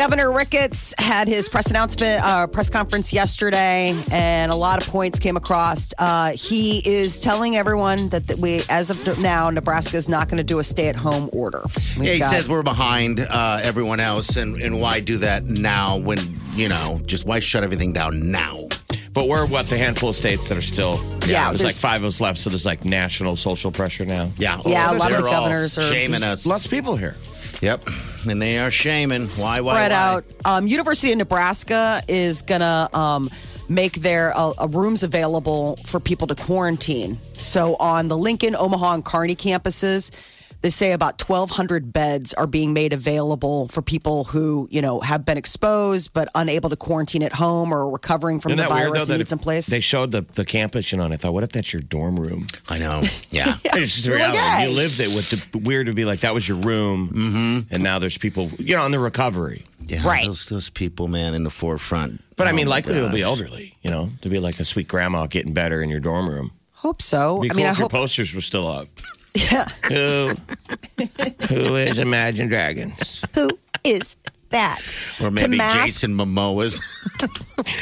Governor Ricketts had his press announcement, uh, press conference yesterday, and a lot of points came across. Uh, he is telling everyone that, that we, as of now, Nebraska is not going to do a stay-at-home order. We've Yeah, he got- says we're behind uh, everyone else, and, and why do that now when, you know, just why shut everything down now? But we're what the handful of states that are still. Yeah, there's, there's- like five of us left, so there's like national social pressure now. Yeah. Yeah, a lot of they're the all governors are- shaming us. Lots of people here. Yep. And they are shaming. Why, why, spread why? out. Um, University of Nebraska is gonna um, make their uh, uh, rooms available for people to quarantine. So on the Lincoln, Omaha, and Kearney campuses, they say about 1,200 beds are being made available for people who you know have been exposed but unable to quarantine at home or recovering from Isn't the that weird virus though? and need some place. They showed the, the campus, you know, and I thought, what if that's your dorm room? I know. Yeah. It's just the You're like, reality. hey. You lived it with the weird to be like that was your room, mm-hmm. and now there's people, you know, in the recovery. yeah Right. Those, those people, man, in the forefront. But I Oh, mean, my likely it'll be elderly, you know, to be like a sweet grandma getting better in your dorm room. hope so. It'd be I cool mean, I if your hope. posters were still up. Yeah. Who, who is Imagine Dragons? Who is that? Or maybe mask, Jason Momoa's.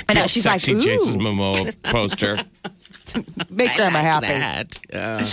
I know she's like, Sexy Jason Momoa poster. make grandma happy. that. Uh,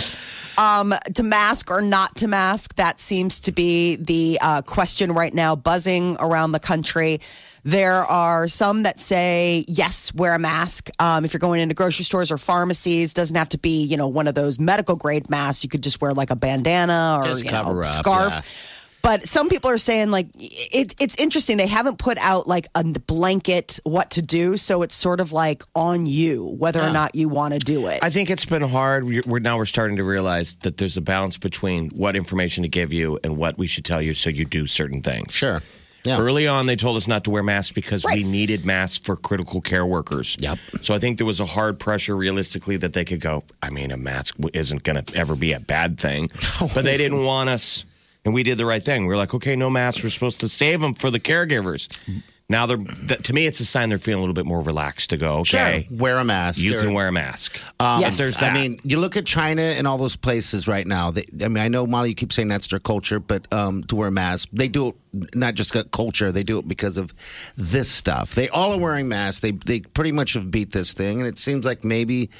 Um, to mask or not to mask, that seems to be the uh, question right now, buzzing around the country. There are some that say, yes, wear a mask. Um, if you're going into grocery stores or pharmacies, doesn't have to be, you know, one of those medical grade masks. You could just wear like a bandana or Just you know, up, scarf. yeah. But some people are saying like it, it's interesting. They haven't put out like a blanket what to do, so it's sort of like on you whether or not you want to do it. I think it's been hard. We're, we're now we're starting to realize that there's a balance between what information to give you and what we should tell you so you do certain things. sure. Yeah. Early on, they told us not to wear masks because we needed masks for critical care workers. Yep. So I think there was a hard pressure realistically that they could go, I mean, a mask isn't going to ever be a bad thing. But they didn't want us. And we did the right thing. We were like, okay, no masks. We're supposed to save them for the caregivers. Now they're, that, to me, it's a sign they're feeling a little bit more relaxed to go, okay, Sure. Wear a mask. you or- can wear a mask. Um, Yes. there's I mean, you look at China and all those places right now. They, I mean, I know Molly, you keep saying that's their culture, but um, to wear a mask, they do it not just culture. They do it because of this stuff. They all are wearing masks. They they pretty much have beat this thing, and it seems like maybe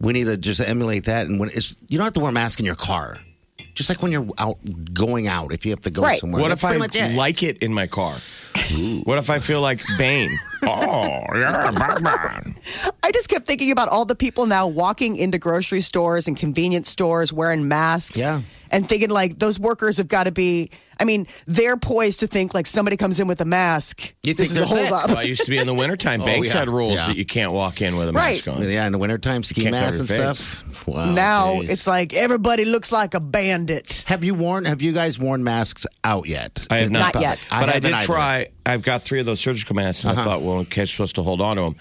we need to just emulate that. And when it's you don't have to wear a mask in your car, just like when you're out going out. If you have to go Right. somewhere, What That's if I it. like it in my car? What if I feel like Bane? Oh, yeah, Batman. I just kept thinking about all the people now walking into grocery stores and convenience stores wearing masks. Yeah. And thinking like those workers have got to be, I mean, they're poised to think like somebody comes in with a mask. You think this is a they're hold sick. up. Well, I used to be in the wintertime. Oh, Banks yeah. had rules Yeah. that you can't walk in with a Right. mask on. Yeah, in the wintertime, ski masks and face. stuff. Wow, now geez. it's like everybody looks like a bandit. Have you worn? Have you guys worn masks out yet? I have not. Not yet. But I, haven't did try. I've got three of those surgical masks, and I uh-huh. thought, well, case I'm supposed to hold on to them,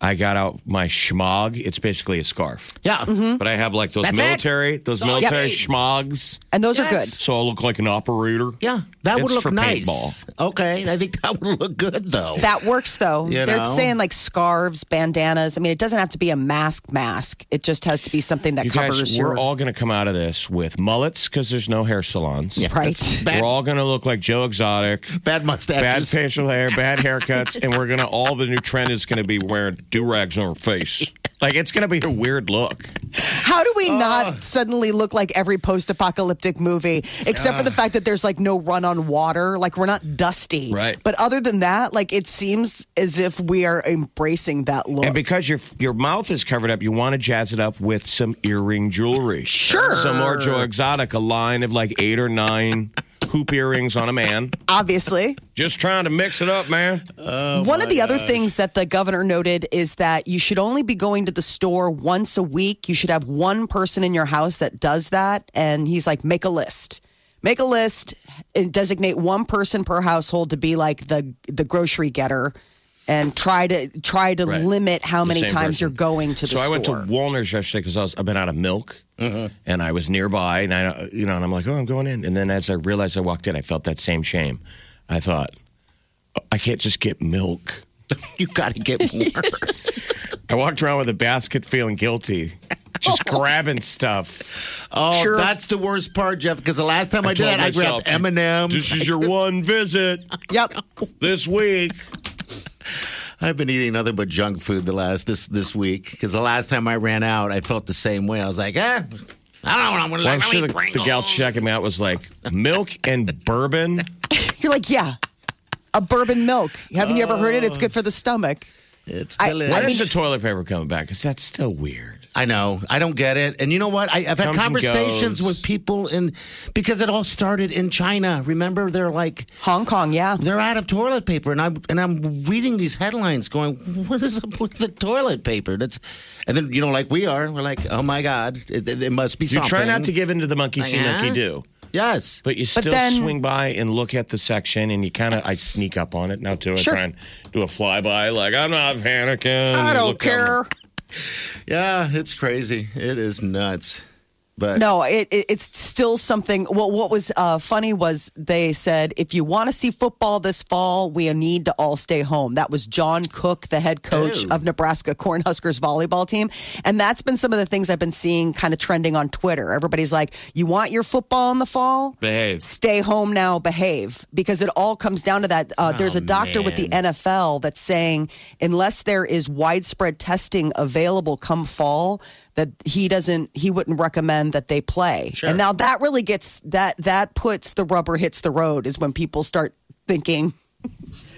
I got out my schmog. It's basically a scarf. Yeah. Mm-hmm. But I have like those That's it. military, those Oh, military yep. schmogs. And those are good. So I look like an operator. Yeah, that would look for nice. paintball. Okay, I think that would look good though. That works though. You They're know? saying like scarves, bandanas. I mean, it doesn't have to be a mask mask. It just has to be something that You covers guys, your we're all going to come out of this with mullets because there's no hair salons. right. Bad, We're all going to look like Joe Exotic. bad mustache, Bad facial hair, bad haircuts, and we're gonna all the new trend is gonna be wearing do rags on her face. Like it's gonna be a weird look. How do we not ah. suddenly look like every post-apocalyptic movie, except for the ah. fact that there's like no run on water, like we're not dusty. Right. But other than that, like it seems as if we are embracing that look. And because your your mouth is covered up, you want to jazz it up with some earring jewelry. Sure. Some more Joe Exotic, a line of like eight or nine hoop earrings on a man. Obviously. Just trying to mix it up, man. Oh one of the other things that the governor noted is that you should only be going to the store once a week. You should have one person in your house that does that. And he's like, make a list. Make a list and designate one person per household to be like the the grocery getter and try to try to Right. limit how The many same times person. you're going to the so I store. went to Wohlner's yesterday because I was I've been out of milk, mm-hmm. and I was nearby, and I you know, and I'm like, oh, I'm going in, and then as I realized I walked in, I felt that same shame. I thought, "Oh, I can't just get milk. You got to get more. I walked around with a basket, feeling guilty, just oh. grabbing stuff. Oh, Sure. that's the worst part, Jeff. Because the last time I, did told that, I myself, grabbed M and M's. This is your one visit Yep. this week. I've been eating nothing but junk food the last this this week. Because the last time I ran out, I felt the same way. I was like, eh, I don't know what I'm going to Well, I'm sure Let the, me the gal checking me out was like milk and bourbon. You're like, yeah, a bourbon milk. Haven't you ever heard it? It's good for the stomach. It's I- delicious. I When mean- is the toilet paper coming back? Because that's still weird. I know. I don't get it. And you know what? I, I've had Comes and conversations goes. with people in because it all started in China. Remember, they're like Hong Kong, yeah. they're out of toilet paper, and I'm and I'm reading these headlines, going, "What is up with the toilet paper?" That's, and then you know, like we are, we're like, "Oh my god, it, it, it must be You something." try not to give in to the monkey see, Yeah. monkey do. Yes. But you But still then- swing by and look at the section, and you kind of I sneak up on it now too. I Sure. try and do a flyby, like I'm not panicking. I don't Look down care. Yeah, it's crazy. It is nuts. But No, it, it, it's still something. Well, what was uh, funny was they said if you want to see football this fall, we need to all stay home. That was John Cook, the head coach of Nebraska Cornhuskers volleyball team, and that's been some of the things I've been seeing kind of trending on Twitter. Everybody's like, "You want your football in the fall? Behave. Stay home now, behave." Because it all comes down to that. Uh, there's a doctor with the. NFL that's saying unless there is widespread testing available come fall, that he doesn't, he wouldn't recommend that they play. Sure. And now that really gets that that puts the rubber hits the road is when people start thinking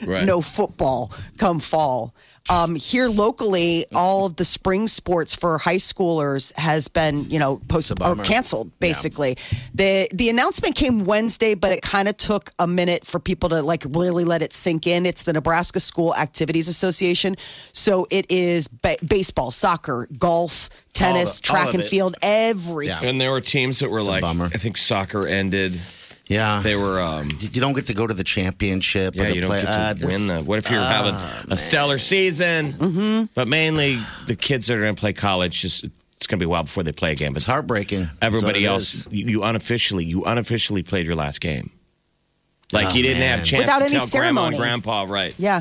Right. no football come fall. Um, here locally, all of the spring sports for high schoolers has been, you know, post or canceled. Basically, the the announcement came Wednesday, but it kind of took a minute for people to like really let it sink in. It's the Nebraska School Activities Association, so it is ba- baseball, soccer, golf, tennis, the- track and it. field, everything. And there were teams that were like. I think soccer ended. Yeah, They were, um, you don't get to go to the championship. or yeah, the you don't play- get uh, to this- win the. What if you're having a stellar season? Mm-hmm. But mainly the kids that are going to play college, just it's going to be a while before they play a game. But It's heartbreaking. everybody That's it else, you, you unofficially, you unofficially played your last game. Like Oh, you didn't man. have a chance Without to any tell grandma and ceremony. grandpa, right? Yeah,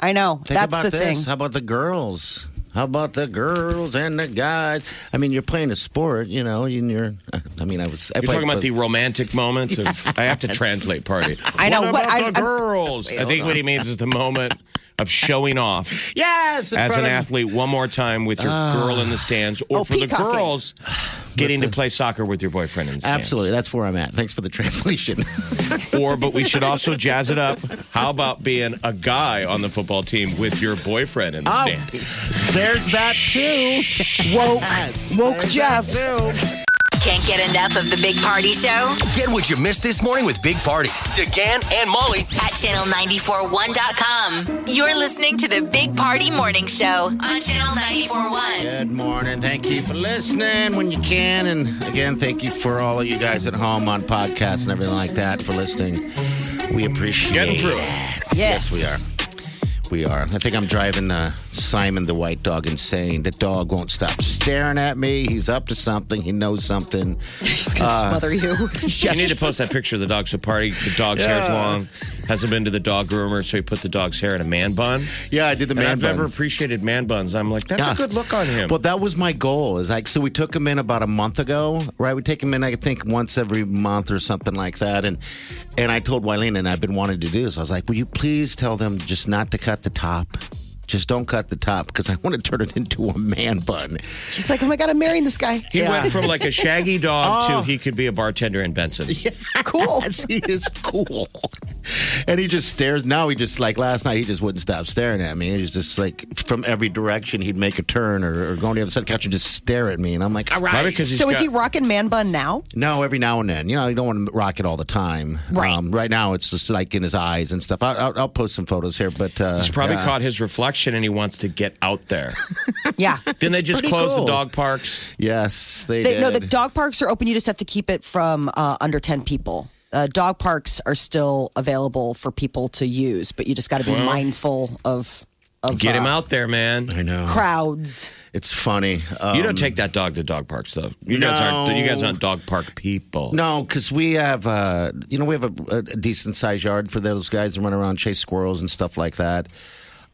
I know. Think That's about the this. thing. How about the girls? How about the girls and the guys? I mean, you're playing a sport, you know, and you're. I mean, I was. I You're talking about for- the romantic moments of. I have to translate party. I know, What what- about I- the I'm- girls? I think what he means is the moment of showing off yes as an of- athlete one more time with your ah. girl in the stands, or Oh, for the girls getting to play soccer with your boyfriend in the stands. Absolutely, that's where I'm at. Thanks for the translation. Or, but we should also jazz it up. How about being a guy on the football team with your boyfriend in the Oh. stands? There's that too. Woke, Yes, woke there's Jeff. That too. Can't get enough of the Big Party Show Get what you missed this morning with Big Party, DeGan and Molly at channel941.com. You're listening to the Big Party Morning Show on channel 941. Good morning. Thank you for listening when you can. And again, thank you for all of you guys at home on podcasts and everything like that for listening. We appreciate Getting through it. Yes, we are. We are. I think I'm driving uh, Simon the white dog insane. The dog won't stop staring at me. He's up to something. He knows something. He's gonna Uh, smother you. You need to post that picture of the dog. So party, the dog's hair's long. Hasn't been to the dog groomer, so he put the dog's hair in a man bun. Yeah, I did the And man I've bun. never appreciated man buns. I'm like, that's Yeah. a good look on him. Well, that was my goal. Is like so we took him in about a month ago, right? We take him in, I think, once every month or something like that. And and I told Wileen, and I've been wanting to do this. I was like, "Will you please tell them just not to cut the top? Just don't cut the top because I want to turn it into a man bun." She's like, oh my god, I'm marrying this guy. he Yeah. went from like a shaggy dog Oh. to he could be a bartender in Benson. Cool. Yes, he is cool. and he just stares. Now he just like last night, he just wouldn't stop staring at me. He was just like from every direction, he'd make a turn or, or go on the other side of the couch and just stare at me. And I'm like, all right. Because he's So is got- he rocking man bun now? No, every now and then. You know, you don't want to rock it all the time. Right. Um, right now, it's just like in his eyes and stuff. I'll, I'll, I'll post some photos here, but uh, He's probably yeah. caught his reflection and he wants to get out there. Yeah. Didn't they just close cool. the dog parks? Yes, they, They, did. no, the dog parks are open. You just have to keep it from uh, under 10 people. Uh, dog parks are still available for people to use, but you just got to be mindful of, of Get him uh, out there, man. I know. crowds. It's funny. Um, You don't take that dog to dog parks, though. You guys aren't. You guys aren't dog park people. No, because we have, uh, you know, we have a, a decent sized yard for those guys to run around, chase squirrels and stuff like that.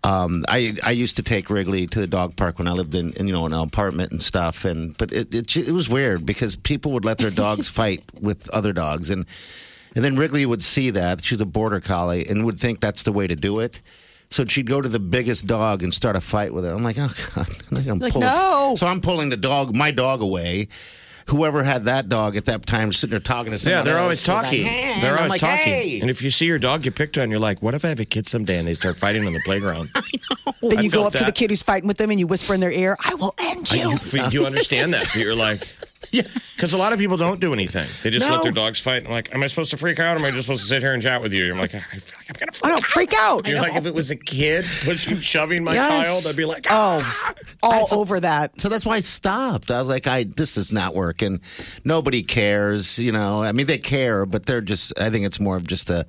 Um, I I used to take Wrigley to the dog park when I lived in, in you know, an apartment and stuff, and but it, it it was weird because people would let their dogs fight with other dogs, and and then Wrigley would see that she's a border collie and would think that's the way to do it. So she'd go to the biggest dog and start a fight with it. I'm like, oh god, I'm Like, pull it. no. So I'm pulling the dog, my dog away. Whoever had that dog at that time, sitting there talking to someone. Yeah, they're else, always they're like, talking. "Hey," They're and always like, talking. "Hey." And if you see your dog get picked on, you're like, what if I have a kid someday and they start fighting on the playground? Then I you go felt up to the kid who's fighting with them and you whisper in their ear, I will end you. you, you understand that. but You're like, because a lot of people don't do anything. They just No. let their dogs fight. I'm like, am I supposed to freak out or am I just supposed to sit here and chat with you? I'm like, I feel like I'm going to I don't freak out. You're like, if it was a kid pushing, shoving my Yes. child, I'd be like, ah. Oh, all over that. So that's why I stopped. I was like, I this is not working. Nobody cares, you know. I mean, they care, but they're just. I think it's more of just a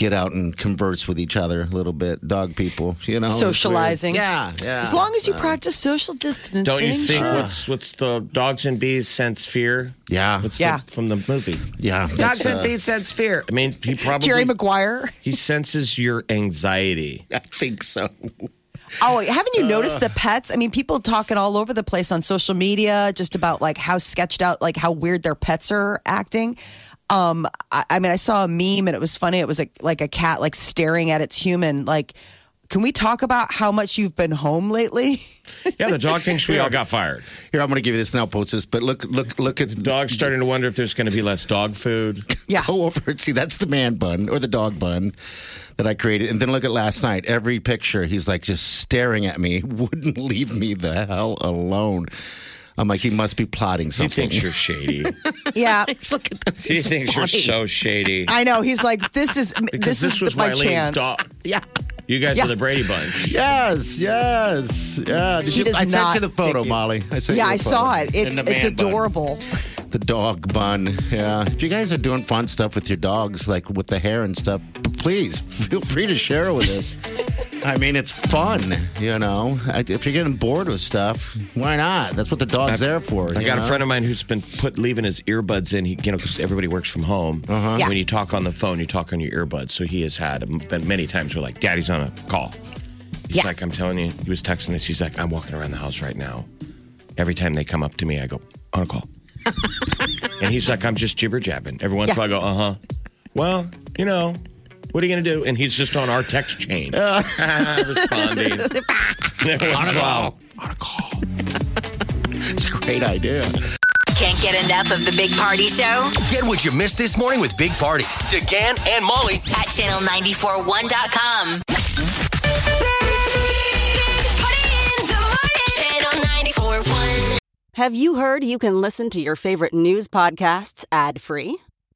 get out and converse with each other a little bit. Dog people, you know, Socializing. Yeah, yeah. As long as you practice social distancing. Don't you think sure. what's what's the dogs and bees sense fear? Yeah. What's Yeah. The, from the movie? yeah, Dogs that's, and uh, bees sense fear. I mean, he probably Jerry Maguire? he senses your anxiety. I think so. Oh, haven't you noticed the pets? I mean, people talking all over the place on social media just about like how sketched out, like how weird their pets are acting. Um, I, I mean, I saw a meme and it was funny. It was like like a cat like staring at its human. Like, can we talk about how much you've been home lately? Yeah, the dog thinks we all got fired. Here, I'm going to give you this now. Post this, but look, look, look at the Dog's starting to wonder if there's going to be less dog food. Yeah. Go over and see that's the man bun or the dog bun that I created. And then look at last night. Every picture, he's like just staring at me, wouldn't leave me the hell alone. I'm like, he must be plotting He something. thinks you're shady. yeah. Look at this. He It's thinks you're funny. so shady. I know. He's like, this is Because this, this, is was my Wylene's chance. dog. Yeah. You guys Yeah. are the Brady Bunch. Yes, yes, yeah. Did He you, does I sent not you the photo, dig you. Molly. I sent Yeah, you the I saw it. It's And the it's man bun. adorable. The dog bun. Yeah. If you guys are doing fun stuff with your dogs, like with the hair and stuff, please feel free to share it with us. I mean, it's fun, you know. If you're getting bored with stuff, why not? That's what the dog's there for. I you got a friend of mine who's been put leaving his earbuds in. He, you know, because everybody works from home. Uh-huh. Yeah. When you talk on the phone, you talk on your earbuds. So he has had been many times where like, "Daddy's on a call." He's Yeah. like, "I'm telling you," he was texting us. He's like, "I'm walking around the house right now. Every time they come up to me, I go on a call." and he's like, "I'm just jibber jabbing." Every once in a while, I go, "Uh huh." Well, you know. What are you going to do? And he's just on our text chain, uh, responding. Every once in a while, On a call. it's a great idea. Can't get enough of the Big Party Show Get what you missed this morning with Big Party, DeGan and Molly at channel941.com. Channel 941. Have you heard you can listen to your favorite news podcasts ad free?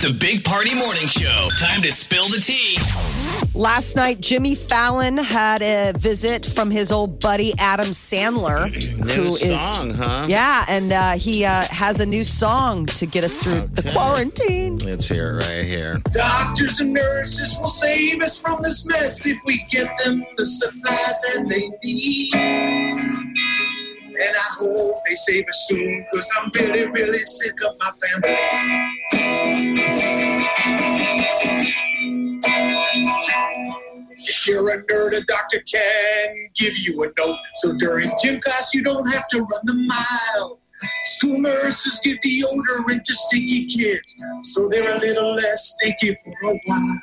The Big Party Morning Show. Time to spill the tea. Last night, Jimmy Fallon had a visit from his old buddy Adam Sandler, who is song, huh? yeah, and uh, he uh, has a new song to get us through the quarantine. Let's hear it right here. Doctors and nurses will save us from this mess if we get them the supplies that they need. And I hope they save us soon, cause I'm really, really sick of my family. If you're a nerd, a doctor can give you a note. So during gym class, you don't have to run the mile. School nurses give deodorant to sticky kids, so they're a little less stinky for a while.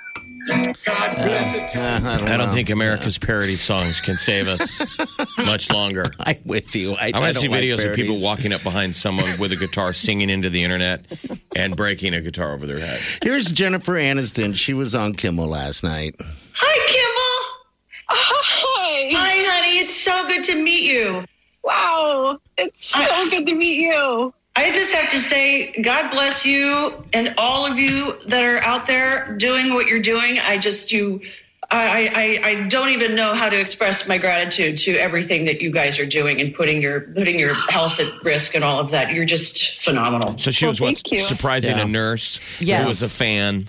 God bless it. Uh, I don't, I don't think America's parody songs can save us much longer. I'm with you. I, I want to see don't like videos of people walking up behind someone with a guitar, singing into the internet, and breaking a guitar over their head. Here's Jennifer Aniston. She was on Kimmel last night. Hi, Kimmel. Hi. Hi, honey. It's so good to meet you. Wow. It's so good to meet you. I just have to say, God bless you and all of you that are out there doing what you're doing. I just, you, I, I, I don't even know how to express my gratitude to everything that you guys are doing and putting your, putting your health at risk and all of that. You're just phenomenal. So she was what surprising Yeah. a nurse Yes. who was a fan.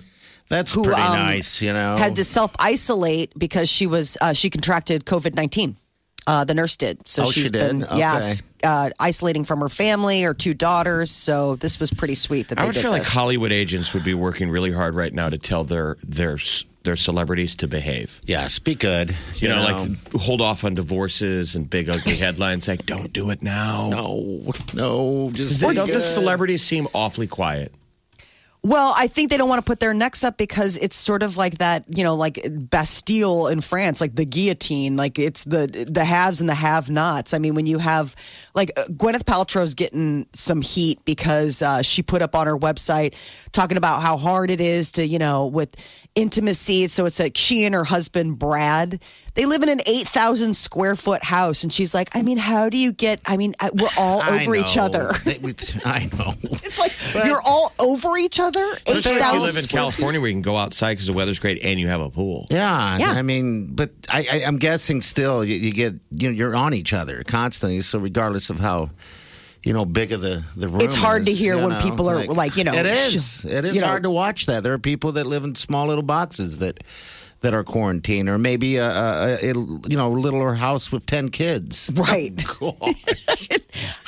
That's Who, pretty um, nice, you know. Had to self isolate because she was uh, she contracted COVID nineteen. Uh, the nurse did. So Oh, she she's did? been Okay. yes uh, isolating from her family, her two daughters. So this was pretty sweet that they I would did feel like. Hollywood agents would be working really hard right now to tell their their their celebrities to behave. yeah, speak good. You, know, like hold off on divorces and big ugly headlines like "Don't do it now." no, no, just Don't be the celebrities seem awfully quiet? Well, I think they don't want to put their necks up because it's sort of like that, you know, like Bastille in France, like the guillotine. Like it's the the haves and the have-nots. I mean, when you have like uh, Gwyneth Paltrow's getting some heat because uh, she put up on her website talking about how hard it is to, you know, with intimacy. So it's like she and her husband Brad. They live in an eight thousand square foot house, and she's like, I mean, how do you get? I mean, uh, we're all over each other. They- I know. It's like you're all over each other. But it's like you live in California where you can go outside because the weather's great and you have a pool. Yeah, Yeah. I mean, but I, I, I'm guessing still you, you get you know you're on each other constantly. So regardless of how you know big of the the room, It's hard to hear when know, people are, it's like, you know, it sh- is it is you know. hard to watch that. There are people that live in small little boxes that that are quarantined, or maybe a, a, a you know littler house with ten kids. Right. Oh,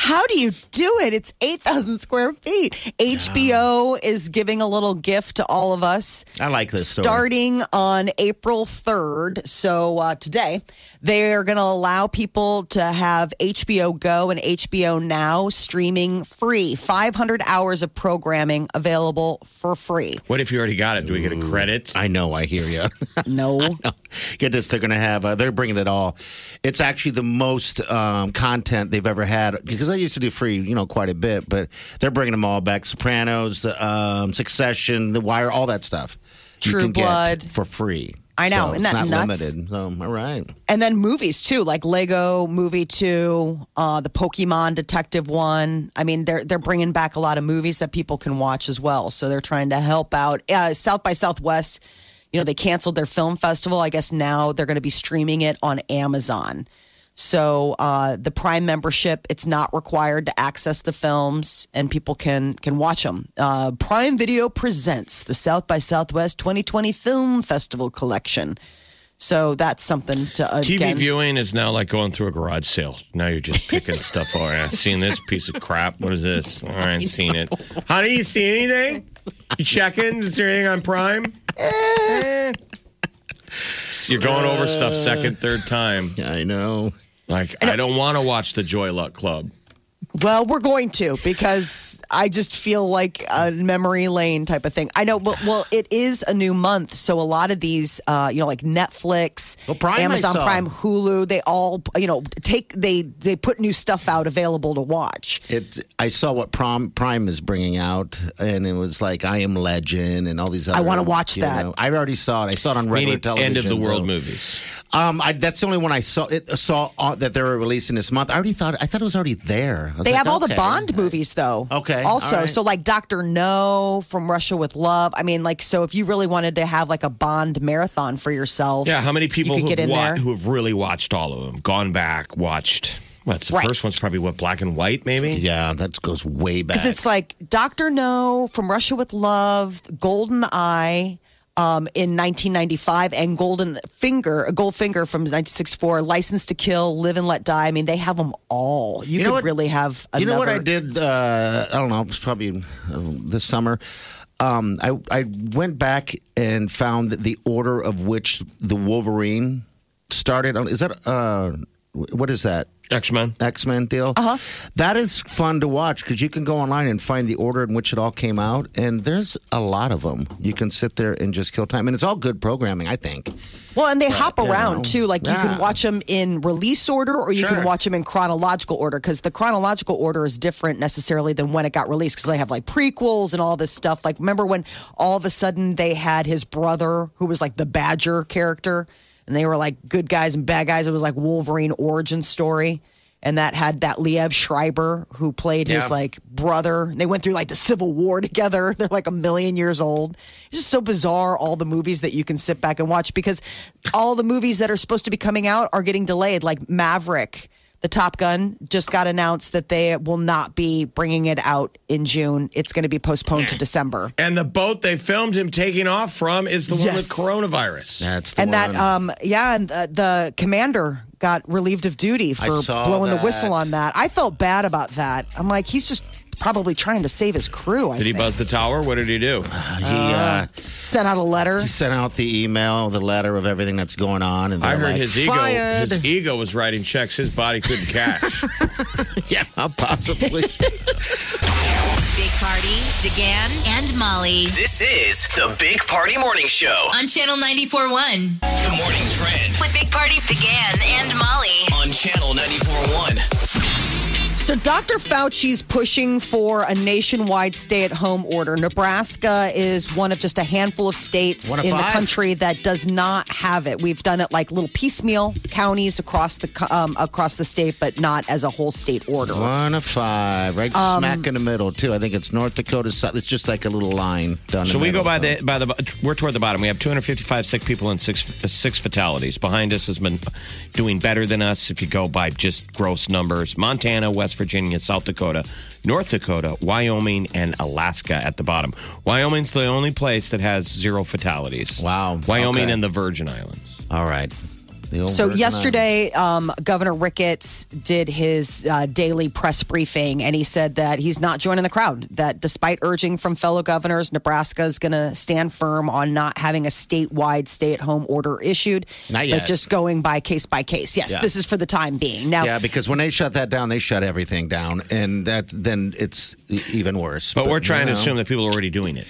How do you do it? It's 8,000 square feet. HBO is giving a little gift to all of us. I like this story. Starting on April 3rd, so uh, today, they're going to allow people to have HBO Go and HBO Now streaming free. 500 hours of programming available for free. What if you already got it? Do we get a credit? I know, I hear you. No. Get this, they're going to have, uh, they're bringing it all. It's actually the most um, content they've ever had because I used to do free, you know, quite a bit, but they're bringing them all back. Sopranos, um, Succession, The Wire, all that stuff. you True Blood. for free. I know, So that not nuts? limited. So, all right. And then movies too, like Lego Movie Two, uh, the Pokemon Detective one. I mean, they're they're bringing back a lot of movies that people can watch as well. So they're trying to help out. Uh, South by Southwest, you know, they canceled their film festival. I guess now they're going to be streaming it on Amazon. So uh, the Prime membership, it's not required to access the films, and people can can watch them. Uh, Prime Video presents the South by Southwest 2020 Film Festival Collection. So that's something to uh, TV again, viewing is now like going through a garage sale. Now you're just picking stuff. All right, I've seen this piece of crap. What is this? All right, seen it. Honey, you see anything? You checking? Is there anything on Prime? Eh. You're going over stuff second, third time. I know. Like, I don't want to watch the Joy Luck Club. Well, we're going to because I just feel like a memory lane type of thing. I know, but well, it is a new month, so a lot of these, uh, you know, like Netflix, Well, Prime Amazon. Prime, Hulu, they all, you know, take they they put new stuff out available to watch. It. I saw what Prom, Prime is bringing out, and it was like I Am Legend and all these other. I wanna watch you that. know. I already saw it. I saw it on regular Meaning television. end of the world so- movies. Um, I, that's the only one I saw. It saw uh, that they were releasing this month. I already thought. I thought it was already there. Was They like, have all the okay. Bond movies, though. Okay, Also, all right. so like Doctor No from Russia with Love. I mean, like, so if you really wanted to have like a Bond marathon for yourself, Yeah, how many people who get have, in wa- there? who have really watched all of them, gone back, watched? What's the Right. first one's probably what black and white, maybe. Yeah, that goes way back. Because it's like Doctor No from Russia with Love, Golden Eye. Um, in 1995 and Golden Finger, Goldfinger from 1964, License to Kill, Live and Let Die. I mean, they have them all. You, You know could really have. Another, You know what I did? Uh, I don't know. It was probably uh, this summer. Um, I I went back and found the order of which the Wolverine started. On, is that uh, what is that? X Men. X Men deal. Uh huh. That is fun to watch because you can go online and find the order in which it all came out, and there's a lot of them. You can sit there and just kill time, and it's all good programming, I think. Well, and they hop you around know, too. Like you can watch them in release order or you Sure. can watch them in chronological order because the chronological order is different necessarily than when it got released because they have like prequels and all this stuff. Like, remember when all of a sudden they had his brother who was like the Badger character and they were like good guys and bad guys? It was like Wolverine origin story. And that had that Liev Schreiber who played his like brother. They went through like the Civil War together. They're like a million years old. It's just so bizarre, all the movies that you can sit back and watch because all the movies that are supposed to be coming out are getting delayed. Like Maverick, the Top Gun, just got announced that they will not be bringing it out in June. It's going to be postponed to December. And the boat they filmed him taking off from is the one with coronavirus. That's the And one. that, um, yeah, and the, the commander got relieved of duty for saw blowing the that. whistle on that. I felt bad about that. I'm like, he's just probably trying to save his crew. I Did he think. buzz the tower? What did he do? he, uh, Sent out a letter. he sent out the email, the letter of everything that's going on, and I they're heard like, his ego. Fired. His ego was writing checks his body couldn't cash. yeah, possibly. Big Party, DeGan, and Molly This is the Big Party Morning Show. on Channel 94.1 The morning trend with Big Party, DeGan, and Molly. on Channel 94.1. So Dr. Fauci's pushing for a nationwide stay-at-home order. Nebraska is one of just a handful of states One of in the country that does not have it. We've done it like little piecemeal counties across the um, across the state, but not as a whole state order. One of five, right Um, smack in the middle too. I think it's North Dakota. South. It's just like a little line done. So we go by the by the we're toward the bottom. We have 255 sick people and six uh, six fatalities. Behind us has been doing better than us if you go by just gross numbers. Montana, West Virginia, South Dakota, North Dakota, Wyoming, and Alaska at the bottom. Wyoming's the only place that has zero fatalities. Wow. Wyoming Okay. and the Virgin Islands. All right. The old So yesterday, um, Governor Ricketts did his uh, daily press briefing, and he said that he's not joining the crowd. That despite urging from fellow governors, Nebraska is going to stand firm on not having a statewide stay-at-home order issued, Not but yet. just going by case by case. Yes, Yeah. this is for the time being. Now, Yeah, because when they shut that down, they shut everything down, and that then it's even worse. But, we're trying you to assume that people are already doing it.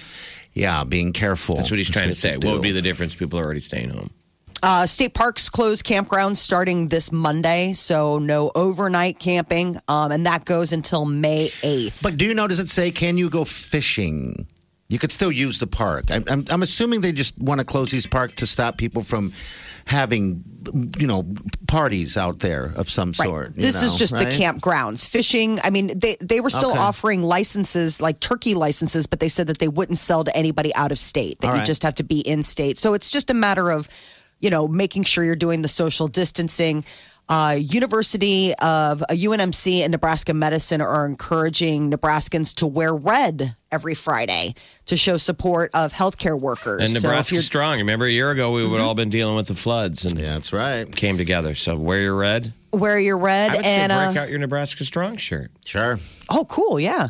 Yeah, being careful. That's what he's trying to say. What would be the difference? People are already staying home. Uh, state parks close campgrounds starting this Monday, so no overnight camping, um, and that goes until May 8th. But do you know? Does it say can you go fishing? You could still use the park. I'm, I'm, I'm assuming they just want to close these parks to stop people from having, you know, parties out there of some sort. you This is just right? the campgrounds. Fishing, I mean, they, they were still Okay. offering licenses, like turkey licenses, but they said that they wouldn't sell to anybody out of state, that All you right. just have to be in state. So it's just a matter of, you know, making sure you're doing the social distancing. Uh, University of uh, UNMC and Nebraska Medicine are encouraging Nebraskans to wear red every Friday to show support of healthcare workers. And So if Nebraska's you're- strong. Remember a year ago we would all been dealing with the floods and Yeah, that's right. came together. So wear your red. wear your red I would and say uh, break out your Nebraska Strong shirt. Sure. Oh, cool. Yeah.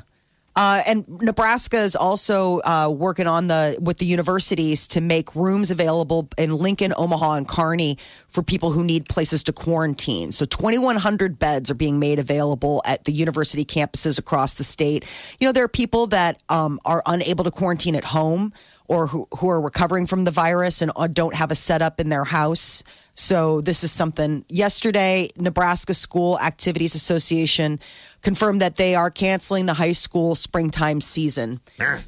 Uh, and Nebraska is also uh, working on the with the universities to make rooms available in Lincoln, Omaha, and Kearney for people who need places to quarantine. So 2,100 beds are being made available at the university campuses across the state. You know, there are people that um, are unable to quarantine at home or who, who are recovering from the virus and uh, don't have a setup in their house. So this is something. Yesterday, Nebraska School Activities Association confirmed that they are canceling the high school springtime season.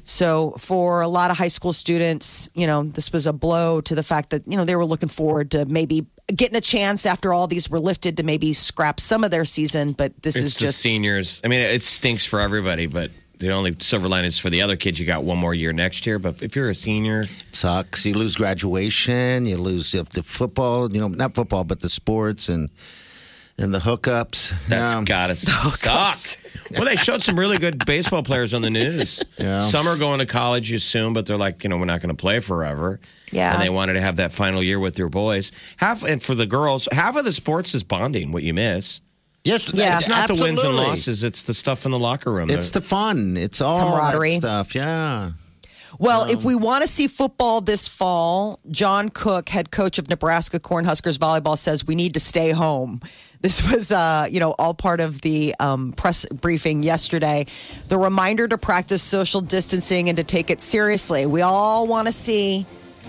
So for a lot of high school students, you know, this was a blow to the fact that, you know, they were looking forward to maybe getting a chance after all these were lifted to maybe scrap some of their season, but this it's is just seniors. I mean, it stinks for everybody, but the only silver lining is for the other kids. You got one more year next year, but if you're a senior, sucks. You lose graduation. You lose the the football. You know, not football, but the sports and and the hookups. That's Yeah. gotta suck. well, they showed some really good baseball players on the news. Yeah. Some are going to college, you assume, but they're like, you know, we're not going to play forever. Yeah. And they wanted to have that final year with their boys. Half, and for the girls, half of the sports is bonding. What you miss. Yes, Yeah. It's not the wins and losses; it's the stuff in the locker room. It's the fun. It's all Camaraderie. that stuff. Yeah. Well, if we want to see football this fall, John Cook, head coach of Nebraska Cornhuskers volleyball, says we need to stay home. This was, uh, you know, all part of the um, press briefing yesterday. The reminder to practice social distancing and to take it seriously. We all want to see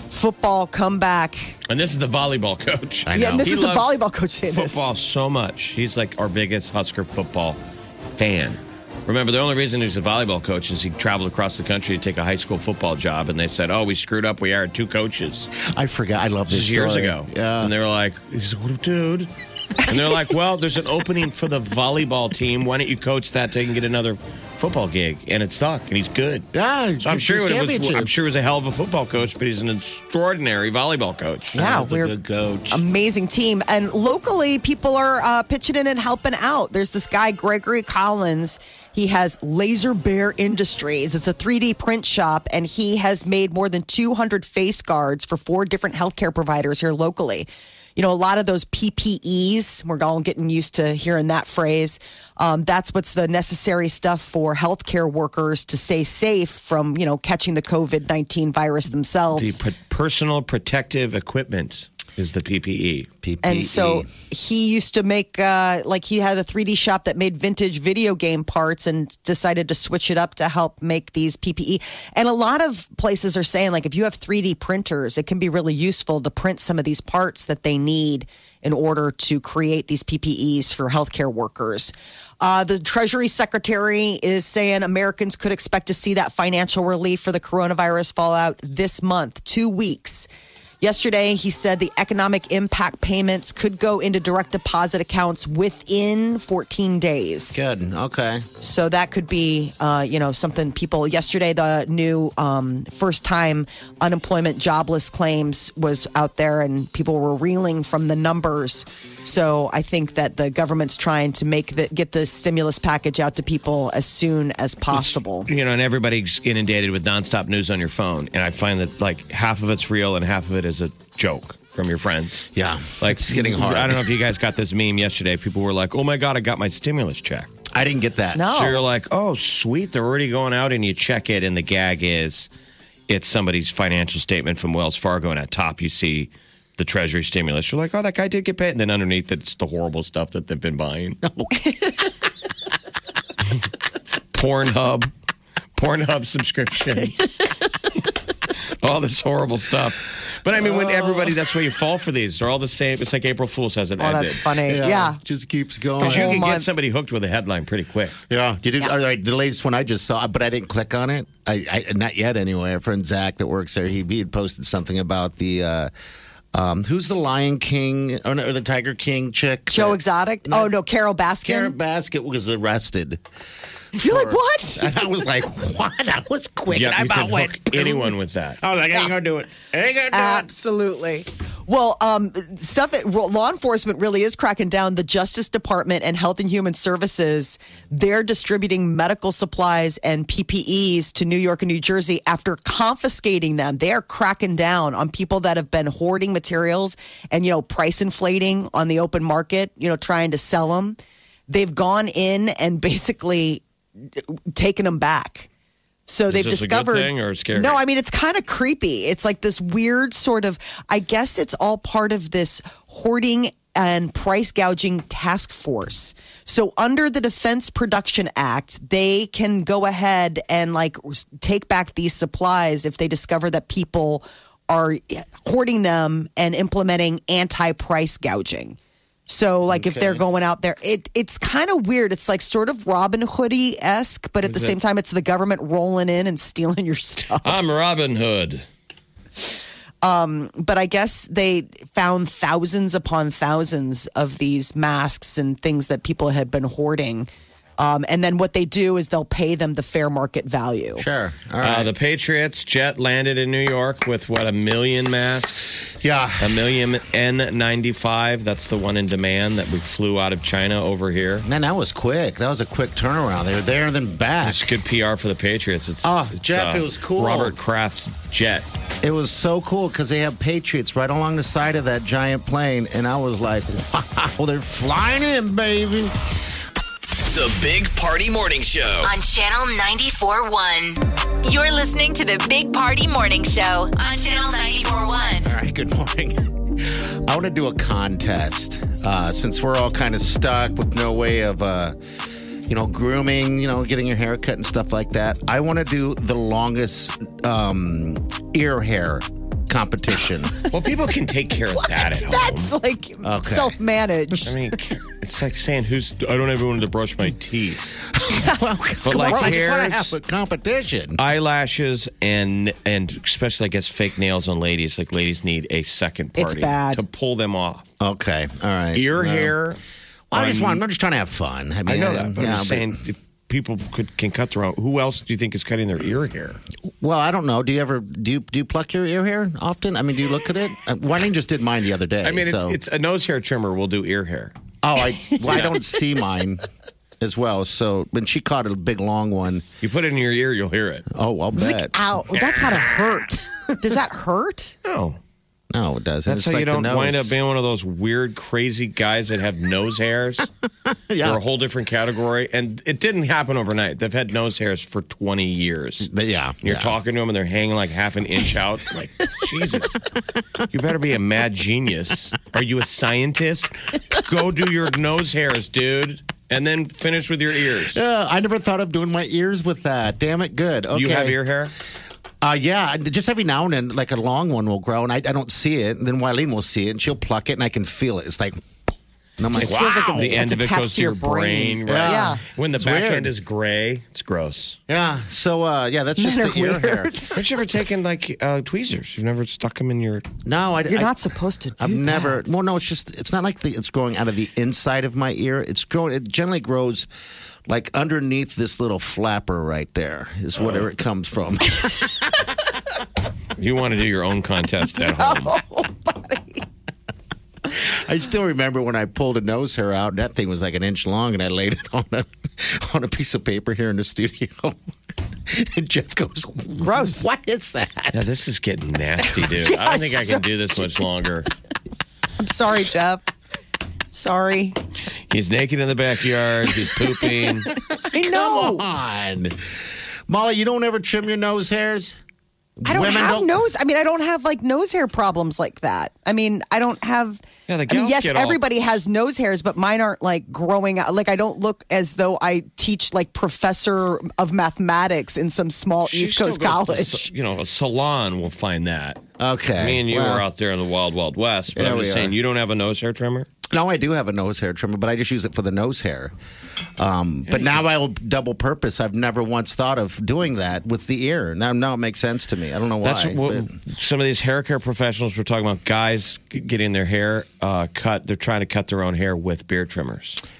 football comeback. and this is the volleyball coach. I Yeah, and this He is the loves volleyball coach saying this. football so much. He's like our biggest Husker football fan. Remember, the only reason he's a volleyball coach is he traveled across the country to take a high school football job, and they said, "Oh, we screwed up. We hired two coaches." I forgot. I love This this is years story. ago, Yeah. and they were like, "He's like, dude," and they're like, "Well, there's an opening for the volleyball team. Why don't you coach that so you can get another football gig?" And it stuck, and he's good. yeah. So I'm sure it was. I'm sure he was a hell of a football coach, but he's an extraordinary volleyball coach. Yeah, That's we're good coach. amazing team. And locally, people are uh, pitching in and helping out. There's this guy, Gregory Collins. He has Laser Bear Industries. It's a 3D print shop, and he has made more than 200 face guards for four different healthcare providers here locally. You know, a lot of those PPEs, we're all getting used to hearing that phrase. Um, that's what's the necessary stuff for healthcare workers to stay safe from, you know, catching the COVID 19 virus themselves. The personal protective equipment is the. PPE. PPE. And so he used to make, uh, like, he had a 3D shop that made vintage video game parts and decided to switch it up to help make these PPE. And a lot of places are saying, like, if you have 3D printers, it can be really useful to print some of these parts that they need in order to create these PPEs for healthcare workers. Uh, the Treasury Secretary is saying Americans could expect to see that financial relief for the coronavirus fallout this month, two weeks. Yesterday, he said the economic impact payments could go into direct deposit accounts within 14 days. good. Okay. So that could be, uh, you know, something people. Yesterday, the new um, first-time unemployment jobless claims was out there, and people were reeling from the numbers. So I think that the government's trying to make the get the stimulus package out to people as soon as possible. You know, and everybody's inundated with nonstop news on your phone, and I find that like half of it's real and half of it is a joke from your friends. Yeah. Like it's getting hard. I don't know if you guys got this meme yesterday. People were like, "Oh my god, I got my stimulus check." I didn't get that. No. So you're like, "Oh, sweet, they're already going out," and you check it, and the gag is, it's somebody's financial statement from Wells Fargo, and at top you see the Treasury stimulus. You're like, "Oh, that guy did get paid," and then underneath it's the horrible stuff that they've been buying. Pornhub, Pornhub subscription. all this horrible stuff. But I mean, when everybody, that's why you fall for these. They're all the same. It's like April Fool's hasn't Oh, ended. that's funny. Yeah. Just keeps going. Because you Oh, can my- get somebody hooked with a headline pretty quick. Yeah, you did. All right, the latest one I just saw, but I didn't click on it. I, I not yet anyway. Our friend Zach that works there, he, he had posted something about the uh, um, who's the Lion King or, no, or the Tiger King chick? Joe Exotic. Oh no, Carole Baskin. Carol Basket was arrested. You're like what? And I was like, what? That was quick. Yeah, and I you about can went. anyone with that. I was like, I ain't gonna do it. I ain't gonna do it. Absolutely. Well, um, stuff that law enforcement really is cracking down. The Justice Department and Health and Human Services, they're distributing medical supplies and PPEs to New York and New Jersey after confiscating them. They are cracking down on people that have been hoarding materials and, you know, price inflating on the open market, you know, trying to sell them. They've gone in and basically taken them back. So they've this a good discovered. thing or scary? No, I mean it's kind of creepy. It's like this weird sort of. I guess it's all part of this hoarding and Price Gouging Task Force. So under the Defense Production Act, they can go ahead and like take back these supplies if they discover that people are eh, hoarding them and implementing anti-price gouging. So, like, if they're going out there, it it's kind of weird. It's like sort of Robin Hoodie esque, but at the Is same time, it's the government rolling in and stealing your stuff. I'm Robin Hood. Um, but I guess they found thousands upon thousands of these masks and things that people had been hoarding. Um, and then what they do is they'll pay them the fair market value. Sure. All Uh, the Patriots jet landed in New York with what a million masks, yeah. a million N95. That's the one in demand that we flew out of China over here. Man, that was quick. That was a quick turnaround. They were there and then back. It's good PR for the Patriots. It's, Oh, it's, Jeff, uh, it was cool. Robert Kraft's jet. It was so cool because they have Patriots right along the side of that giant plane, and I was like, "Wow, they're flying in, baby!" The Big Party Morning Show. On Channel 94.1. You're listening to the Big Party Morning Show on Channel 94.1. All right, good morning. I want to do a contest uh, since we're all kind of stuck with no way of, uh, you know, grooming, you know, getting your hair cut and stuff like that. I want to do the longest um, ear hair competition. Well, people can take care of that at home. That's like Okay. self managed. I mean, it's like saying, "Who's? I don't ever want to brush my teeth." well, oh, But like I hairs, want to have a competition. eyelashes, and and especially I guess fake nails on ladies. Like ladies need a second It's party bad. to pull them off. Okay, all right. Ear Well, hair. I just want. I'm just trying to have fun. I, I mean, know that, but yeah, I'm just saying if people could can cut their own. Who else do you think is cutting their ear hair? Well, I don't know. Do you ever do you, do you pluck your ear hair often? I mean, do you look at it? Uh, Wayne just did mine the other day. I mean, so. it's, it's a nose hair trimmer will do ear hair. oh, I well, I don't see mine as well. So when she caught a big long one, You put it in your ear, you'll hear it. oh, I'll bet. Ow, that's gotta hurt. Does that hurt? No, No, it doesn't. that's It's how like you don't wind up being one of those weird, crazy guys that have nose hairs. Yeah. They're a whole different category, and it didn't happen overnight. They've had nose hairs for 20 years. But yeah, You're yeah. talking to them and they're hanging like half an inch out. Like, Jesus, you better be a mad genius. Are you a scientist? Go do your nose hairs, dude, and then finish with your ears. Yeah, I never thought of doing my ears with that. Damn it, good. Okay. You have ear hair? Uh, yeah, just every now and then, like a long one will grow, and I, I don't see it. And then Wileen will see it, and she'll pluck it, and I can feel it. It's like, and I'm like, Just feels like wow. a- The end It's of it goes to to your your brain. brain, right? Yeah. When the It's back weird. end is gray, it's gross. yeah. So, uh, yeah, that's just Men the are ear hair. weird. Have you ever taken like uh, tweezers? You've never stuck them in your. No, I, You're I, not supposed to do I've never. Well, no, it's just it's not like the it's growing out of the inside of my ear. It's growing. It generally grows like underneath this little flapper right there. Is whatever it comes from. You want to do your own contest at home? Oh, I still remember when I pulled a nose hair out, and that thing was like an inch long, and I laid it on a on a piece of paper here in the studio. and Jeff goes, Gross. What is that? Yeah, this is getting nasty, dude. I don't think I can do this much longer. I'm sorry, Jeff. Sorry. He's naked in the backyard. He's pooping. I know. Come on, Molly. You don't ever trim your nose hairs. I don't Women have don't- nose. I mean, I don't have like nose hair problems like that. I mean, I don't have. Yeah, the I mean, gals yes, get all- everybody has nose hairs, but mine aren't like growing out. Like, I don't look as though I teach like professor of mathematics in some small She East still Coast goes to college. sa- you know, a salon will find that. Okay, Me and you well, are out there in the wild, wild west. But Yeah, I'm we just are. saying, you don't have a nose hair trimmer? No, I do have a nose hair trimmer, but I just use it for the nose hair. Um, but now I will double purpose. I've never once thought of doing that with the ear. Now, now it makes sense to me. I don't know why. That's what but- some of these hair care professionals were talking about. Guys getting their hair uh, cut. They're trying to cut their own hair with beard trimmers, which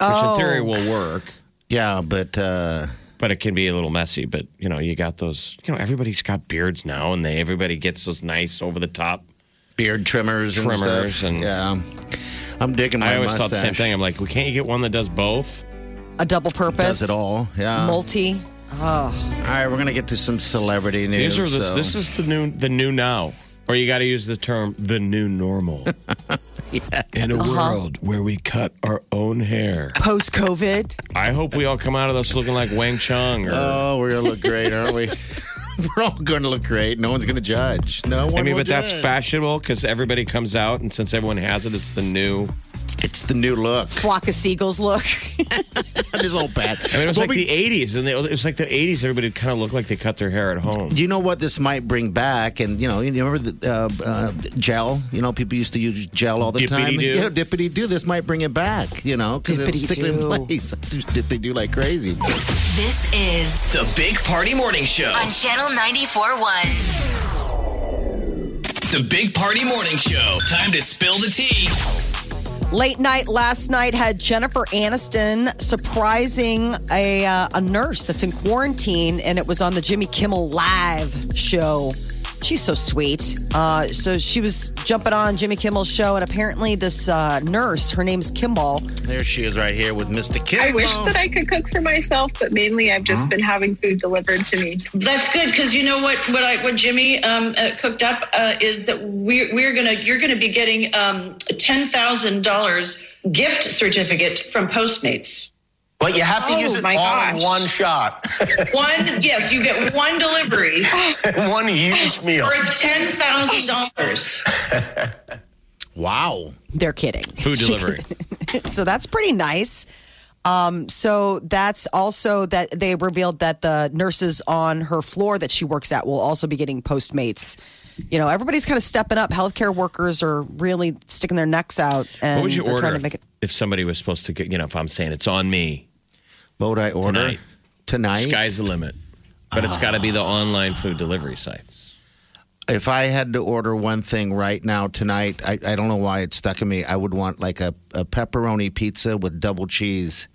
Oh. in theory will work. yeah, but uh, But it can be a little messy. But you know, you got those. You know, everybody's got beards now, and they everybody gets those nice over the top. beard trimmers, and Trimmers stuff. and- yeah, I'm digging my I always mustache. thought the same thing. I'm like, well, can't you get one that does both? A double purpose. Does it all? Yeah. Multi. all right, we're gonna get to some celebrity news. These are the, so- this is the new the new now. Or you got to use the term the new normal. In a uh-huh. world where we cut our own hair. Post COVID. I hope we all come out of this looking like Wang Chung or Oh, we're gonna look great, aren't we? We're all going to look great. No one's going to judge. No one. I mean, but that's fashionable because everybody comes out, and since everyone has it, it's the new. It's the new look. Flock of seagulls look. This old bad. I mean, it was Well, like we- the '80s, and they, it was like the '80s. Everybody kind of looked like they cut their hair at home. Do you know what this might bring back, and you know, you remember the uh, uh, gel. You know, people used to use gel all the time. Dippity-doo. Yeah, dippity do. This might bring it back. You know, because it'll stick it in place. Dippity do like crazy. This is The Big Party Morning Show. on Channel 94.1. The Big Party Morning Show. Time to spill the tea. Late night last night had Jennifer Aniston surprising a uh, a nurse that's in quarantine, and it was on the Jimmy Kimmel Live show. She's so sweet. Uh, so she was jumping on Jimmy Kimmel's show, and apparently this uh, nurse, her name's Kimball. There she is, right here with Mr. Kimball. I wish that I could cook for myself, but mainly I've just been having food delivered to me. That's good because you know what what I what Jimmy um, uh, cooked up uh, is that we're we're gonna you're gonna be getting um, a ten thousand dollars gift certificate from Postmates. But you have to Oh, use it my all in one shot. One yes, you get one delivery one huge meal. for ten thousand dollars. Wow. They're kidding. Food delivery. so that's pretty nice. Um, so that's also that they revealed that the nurses on her floor that she works at will also be getting Postmates. You know, everybody's kind of stepping up. Healthcare workers are really sticking their necks out, and what would you order trying to if, make it. if somebody was supposed to get? You know, if I'm saying it's on me, What would I order Tonight. tonight? sky's the limit. But it's got to be the online food delivery sites. If I had to order one thing right now tonight, I, I don't know why it's stuck in me. I would want like a, a pepperoni pizza with double cheese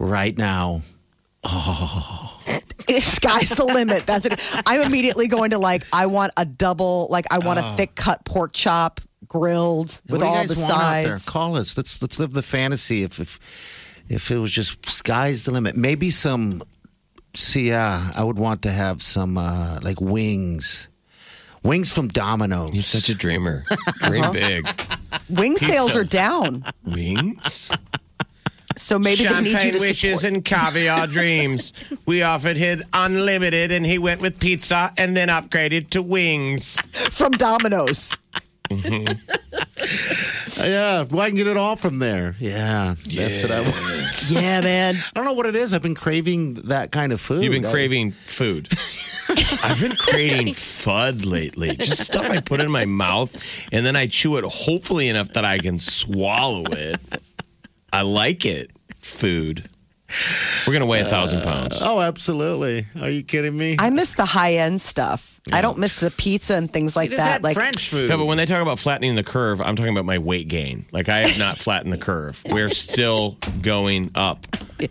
right now. Sky's the limit. That's it. I'm immediately going to like. I want a double. Like I want a oh. thick cut pork chop grilled with what do you all guys the want out there? sides. Call us. Let's let's live the fantasy. If if if it was just sky's the limit, maybe some. See, yeah, I would want to have some uh, like wings, wings from Domino's. You're such a dreamer. Dream big. Wing sales are down, Wings. so maybe they need you Champagne to wishes support. and caviar dreams. We offered him unlimited, and he went with pizza and then upgraded to wings. from Domino's. Mm-hmm. yeah, well, I can get it all from there. Yeah, that's what I want. Yeah, man. I don't know what it is. I've been craving that kind of food. You've been I- craving food. I've been craving FUD lately. Just stuff I put in my mouth and then I chew it hopefully enough that I can swallow it. I like it. Food. We're going to weigh a thousand pounds. Oh, absolutely. Are you kidding me? I miss the high end stuff. I don't miss the pizza and things like It is that. Like French food. No, but when they talk about flattening the curve, I'm talking about my weight gain. Like I have not flattened the curve. We're still going up.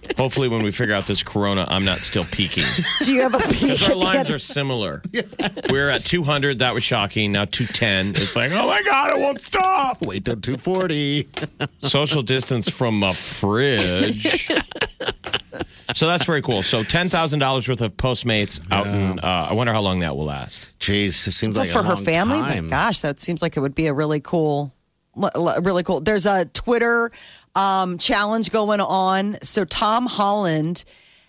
Hopefully, when we figure out this corona, I'm not still peaking. Do you have a peak? Because our the lines are similar. We're at 200. That was shocking. Now 210. It's like, oh my God, it won't stop. Wait till 240. Social distance from a fridge. So that's very cool. So ten thousand dollars worth of Postmates out in. Uh, I wonder how long that will last. Jeez, it seems But like for a her long family, time. but gosh, that seems like it would be a really cool, l- l- really cool. There's a Twitter um, challenge going on. So Tom Holland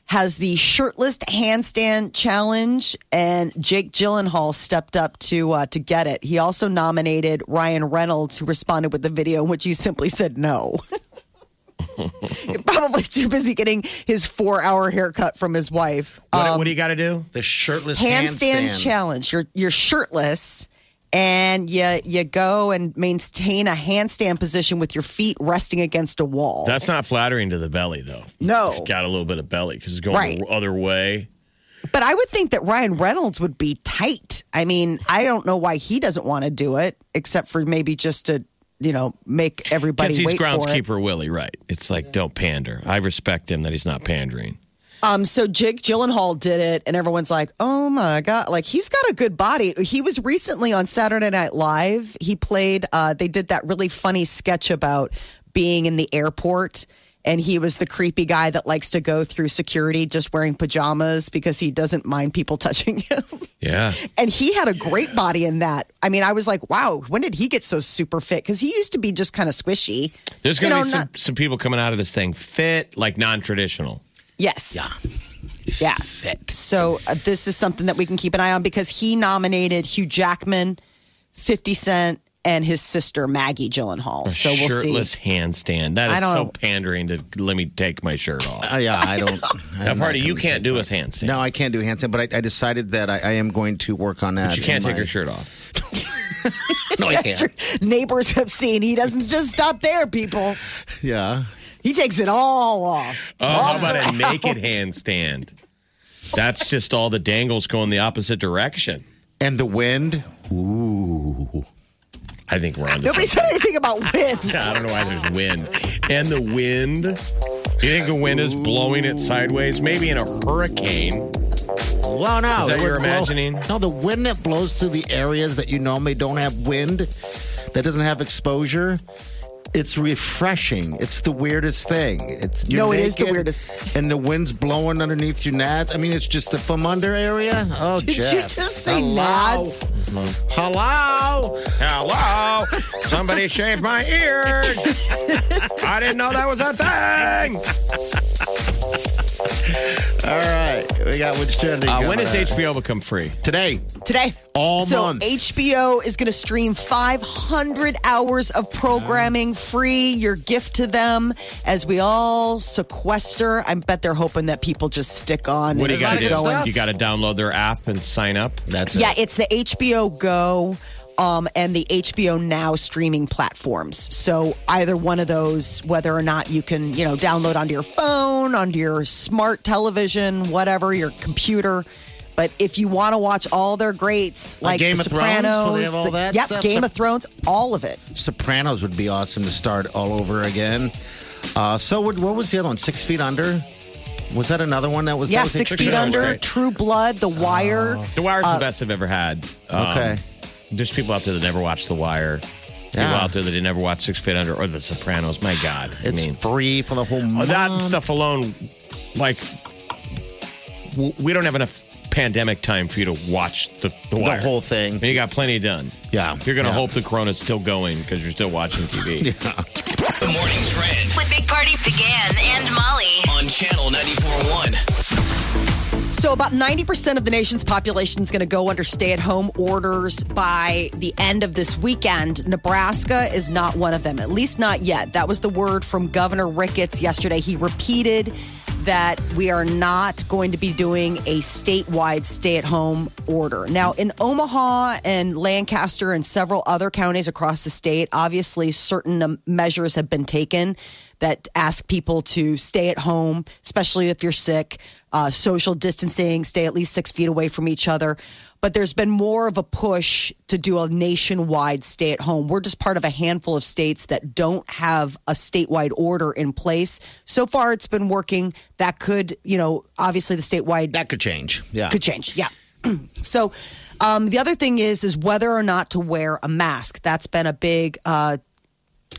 has the shirtless handstand challenge, and Jake Gyllenhaal stepped up to uh, to get it. He also nominated Ryan Reynolds, who responded with the video in which he simply said no. Probably too busy getting his four hour haircut from his wife. What, what do you got to do? The shirtless handstand, handstand. challenge. You're you're shirtless and you you go and maintain a handstand position with your feet resting against a wall. That's not flattering to the belly, though. No. If you got a little bit of belly because it's going Right. the other way. but I would think that Ryan Reynolds would be tight. I mean, I don't know why he doesn't want to do it, except for maybe just to you know make everybody Because he's wait for it. groundskeeper Willie, right? It's like don't pander. I respect him that he's not pandering. Um, so Jake Gyllenhaal did it, and everyone's like, "Oh my god!" Like he's got a good body. He was recently on Saturday Night Live. He played. Uh, they did that really funny sketch about being in the airport, and he was the creepy guy that likes to go through security just wearing pajamas because he doesn't mind people touching him. Yeah. and he had a great body in that. I mean, I was like, "Wow, when did he get so super fit?" Because he used to be just kind of squishy. There's going to be some, not- some people coming out of this thing fit, like non traditional. Yes. Yeah. So uh, this is something that we can keep an eye on because he nominated Hugh Jackman, 50 Cent, and his sister Maggie Gyllenhaal. A So we'll see. shirtless handstand. That I is so don't- pandering to let me take my shirt off. Uh, yeah, I don't. Now, I'm party, not you gonna can't do a handstand. No, I can't do handstand, but I, I decided that I, I am going to work on that. But you can't in take my- your shirt off. No, I can't. what neighbors have seen. He doesn't just stop there, people. Yeah. He takes it all off. Oh, how about a naked handstand? That's just all the dangles going the opposite direction. And the wind. Ooh. I think we're on to Nobody something. said anything about wind. I don't know why there's wind. And the wind. You think the wind is blowing it sideways? Maybe in a hurricane. Well, no. Is that it you're would blow- imagining? No, the wind that blows through the areas that you normally don't have wind, that doesn't have exposure. It's refreshing. It's the weirdest thing. It's you're No, it is the weirdest. And the wind's blowing underneath your nads. I mean, it's just the from under area. Oh, Did you just say Hello? nads? Hello. Hello? Somebody shaved my ears. I didn't know that was a thing. All right, we got what's trending. Uh, when coming does up. HBO become free? today? Today. All so month. HBO is going to stream 500 hours of programming free. Your gift to them as we all sequester. I bet they're hoping that people just stick on. What do you got to do? You got to download their app and sign up. That's Yeah, it. it's the HBO Go um, and the HBO Now streaming platforms. So either one of those, whether or not you can, you know, download onto your phone, onto your smart television, whatever, your computer. But if you want to watch all their greats, Like like, Game The of Thrones, Sopranos, where they have all the- that yep, stuff? Game So- of Thrones, all of it. Sopranos would be awesome to start all over again. Uh, so what, what was the other one? Six Feet Under. Was that another one that was? that Yeah, was Six? Feet Under, great. True Blood, The Wire. The Wire's the best I've ever had. Um, Okay. There's people out there that never watched The Wire. People out there that did never watch Six Feet Under or The Sopranos. My God. It's I mean, free for the whole Oh, month. that stuff alone, like, w- we don't have enough pandemic time for you to watch the, the, The whole thing. And you got plenty done. Yeah. You're going to Yeah. hope the corona's still going because you're still watching TV. The morning trend With Big Party began and Molly. on channel 94.1. So, about 90% of the nation's population is going to go under stay at home orders by the end of this weekend. Nebraska is not one of them, at least not yet. That was the word from Governor Ricketts yesterday. He repeated that we are not going to be doing a statewide stay at home order. Now, in Omaha and Lancaster and several other counties across the state, obviously certain um, measures have been taken that ask people to stay at home, especially if you're sick, uh, social distancing, stay at least six feet away from each other. But there's been more of a push to do a nationwide stay at home. We're just part of a handful of states that don't have a statewide order in place. So far, it's been working. That could, you know, obviously the statewide That could change. Yeah. could change. Yeah. so um, the other thing is is whether or not to wear a mask. That's been a big. Uh,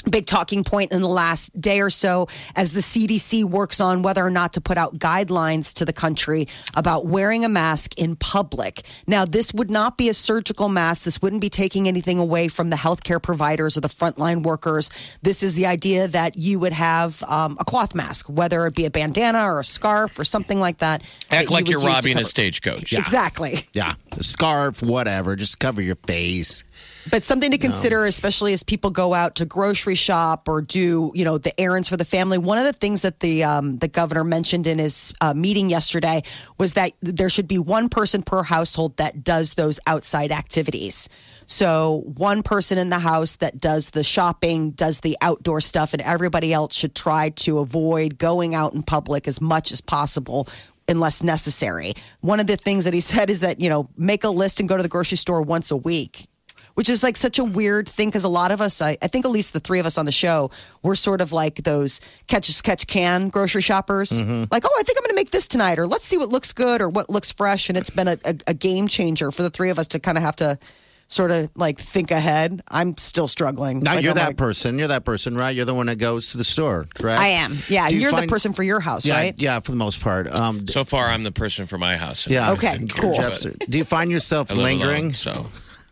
Big talking point in the last day or so as the CDC works on whether or not to put out guidelines to the country about wearing a mask in public. Now, this would not be a surgical mask. This wouldn't be taking anything away from the healthcare providers or the frontline workers. This is the idea that you would have um, a cloth mask, whether it be a bandana or a scarf or something like that. that Act you like would you're robbing a stagecoach. Exactly. Yeah. The scarf, whatever. Just cover your face. But something to consider, especially as people go out to grocery shop or do, you know, the errands for the family. One of the things that the um, the governor mentioned in his uh, meeting yesterday was that there should be one person per household that does those outside activities. So one person in the house that does the shopping, does the outdoor stuff, and everybody else should try to avoid going out in public as much as possible unless necessary. One of the things that he said is that, you know, make a list and go to the grocery store once a week. Which is like such a weird thing because a lot of us, I, I think at least the three of us on the show, we're sort of like those catch as catch can grocery shoppers. Like, oh, I think I'm going to make this tonight, or let's see what looks good or what looks fresh. And it's been a, a, a game changer for the three of us to kind of have to sort of like think ahead. I'm still struggling. Now Like, you're I'm that like, person. You're that person, right? You're the one that goes to the store, correct? I am. Yeah. You You're the person for your house, Yeah, right? yeah, for the most part. Um, So far, I'm the person for my house. yeah. Okay, cool. Jeff's- Do you find yourself I live alone, lingering? so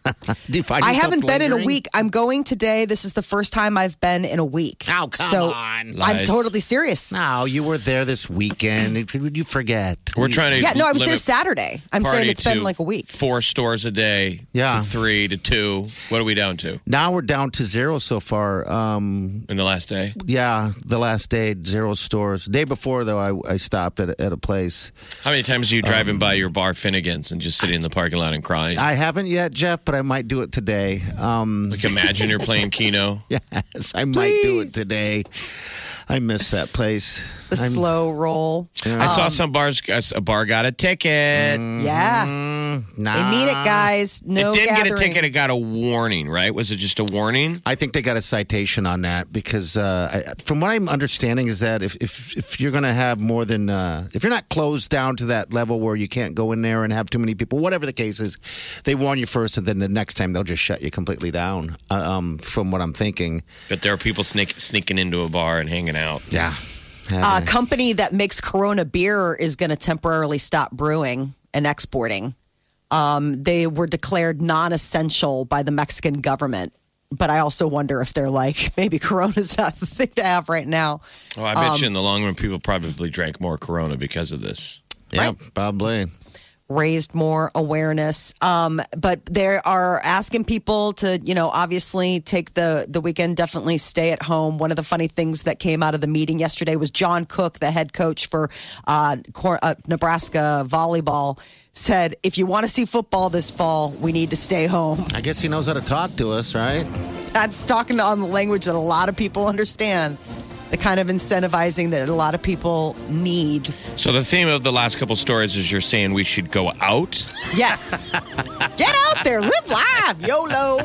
Do you find I haven't been in a week. I'm going today. This is the first time I've been in a week. Oh, come so on. I'm Lies. totally serious. No, you were there this weekend. Would you forget? We're trying to Yeah, no, I was there limit Saturday. I'm party saying it's been to like a week. Four stores a day. Yeah. To three to two. What are we down to Now we're down to zero so far. Um, in the last day? yeah, the last day, zero stores. day before, though, I, I stopped at, a- at a place. How many times are you driving by your bar Finnegan's and just sitting in the parking lot and crying? I haven't yet, Jeff, but I might do it today. Um, like imagine you're playing Keno. yes, I might do it today. I miss that place. The I'm- slow roll. I saw some bars. A bar got a ticket. Yeah. Nah. They mean it, guys. No it didn't get a ticket. It got a warning. Right? Was it just a warning? I think they got a citation on that because, uh, I, from what I'm understanding, is that if if, if you're going to have more than uh, if you're not closed down to that level where you can't go in there and have too many people, whatever the case is, they warn you first, and then the next time they'll just shut you completely down. Uh, um, from what I'm thinking, But there are people sneak, sneaking into a bar and hanging out. yeah. A company that makes Corona beer is going to temporarily stop brewing and exporting. Um, they were declared non-essential by the Mexican government. But I also wonder if they're like, maybe Corona's not the thing to have right now. Oh, I bet Um, you in the long run, people probably drank more Corona because of this. yeah, probably. Raised more awareness. Um, but they are asking people to, you know, obviously take the the weekend, definitely stay at home. One of the funny things that came out of the meeting yesterday was John Cook, the head coach for uh, Cor- uh, Nebraska volleyball, said, "If you want to see football this fall, we need to stay home." I guess he knows how to talk to us, right? That's talking on the language that a lot of people understand. The kind of incentivizing that a lot of people need. So the theme of the last couple stories is you're saying we should go out. Yes. Get out there, live live, YOLO.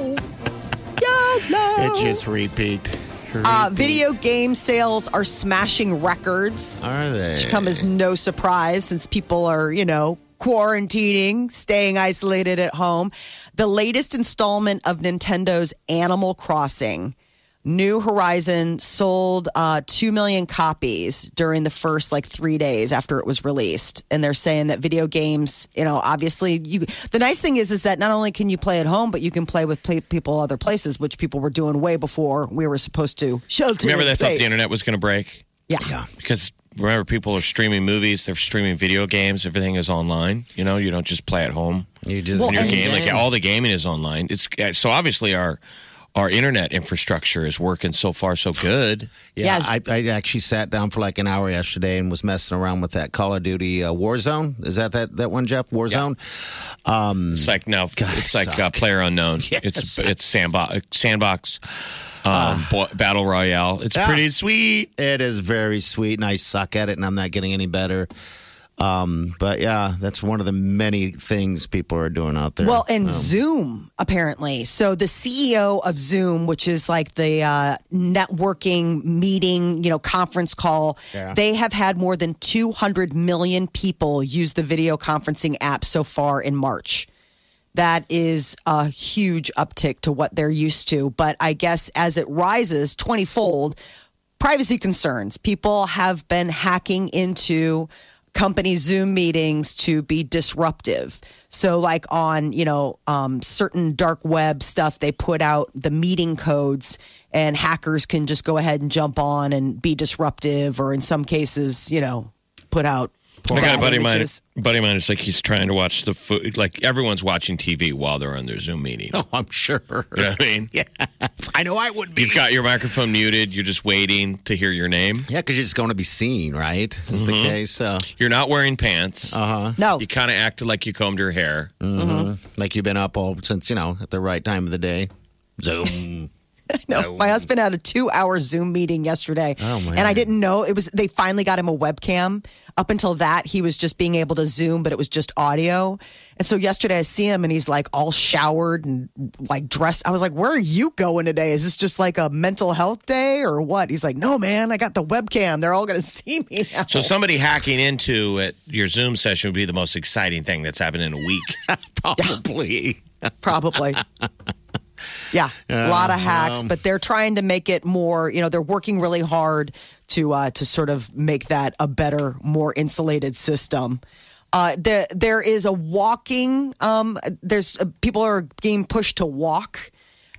YOLO. It just repeat. Uh, video game sales are smashing records, Are they? which come as no surprise since people are, you know, quarantining, staying isolated at home. The latest installment of Nintendo's Animal Crossing. New Horizon sold uh, 2 million copies during the first like three days after it was released. And they're saying that video games, you know, obviously, you. the nice thing is, is that not only can you play at home, but you can play with play, people other places, which people were doing way before we were supposed to shelter. Remember in they thought the internet was going to break Yeah. Yeah. because remember people are streaming movies, they're streaming video games, everything is online. You know, you don't just play at home. You just And your game, like all the gaming is online. It's so obviously our our internet infrastructure is working so far so good. Yeah, Yes. I, I actually sat down for like an hour yesterday and was messing around with that Call of Duty uh, Warzone. Is that that, that one, Jeff? Warzone? Um, It's like now it's I like uh, player unknown. Yes. It's it's sandbox sandbox um, bo- battle royale. It's Yeah. pretty sweet. it is very sweet, and I suck at it, and I'm not getting any better. Um, but yeah, that's one of the many things people are doing out there. Well, and Um, Zoom apparently. So the CEO of Zoom, which is like the uh, networking meeting, you know, conference call, Yeah. they have had more than 200 million people use the video conferencing app so far in March. That is a huge uptick to what they're used to. But I guess as it rises 20 fold, privacy concerns. People have been hacking into company Zoom meetings to be disruptive. So, like on you know um, certain dark web stuff, they put out the meeting codes, and hackers can just go ahead and jump on and be disruptive, or in some cases, you know, put out. I got a buddy of mine. Buddy of mine is like he's trying to watch the food. Like everyone's watching TV while they're on their Zoom meeting. oh, I'm sure. You know what I mean? Yeah, I know I would be. You've got your microphone muted. You're just waiting to hear your name. yeah, because you're just going to be seen, right? Is the case? So, You're not wearing pants. uh huh. No, You kind of acted like you combed your hair. hmm Like you've been up all since you know at the right time of the day. Zoom. No, my husband had a two-hour Zoom meeting yesterday, Oh, and I didn't know it was. They finally got him a webcam. Up until that, he was just being able to Zoom, but it was just audio. And so yesterday, I see him, and he's like all showered and like dressed. I was like, "Where are you going today? Is this just like a mental health day or what?" He's like, "No, man, I got the webcam. They're all going to see me now." So somebody hacking into it, your Zoom session would be the most exciting thing that's happened in a week. Probably. Probably. Yeah, a lot of hacks, well. but they're trying to make it more. You know, they're working really hard to uh, to sort of make that a better, more insulated system. Uh, there, there is a walking. Um, there's uh, people are being pushed to walk.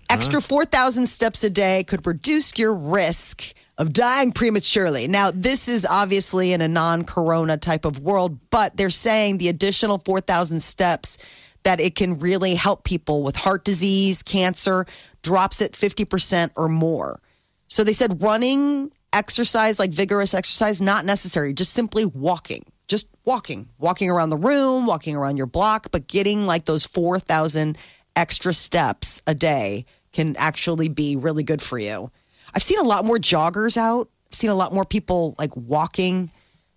Extra four thousand steps a day could reduce your risk of dying prematurely. Now, this is obviously in a non-corona type of world, but they're saying the additional four thousand steps that it can really help people with heart disease, cancer, drops it fifty percent or more. So they said running exercise, like vigorous exercise, not necessary. Just simply walking, just walking, walking around the room, walking around your block, but getting like those 4,000 extra steps a day can actually be really good for you. I've seen a lot more joggers out. I've seen a lot more people like walking,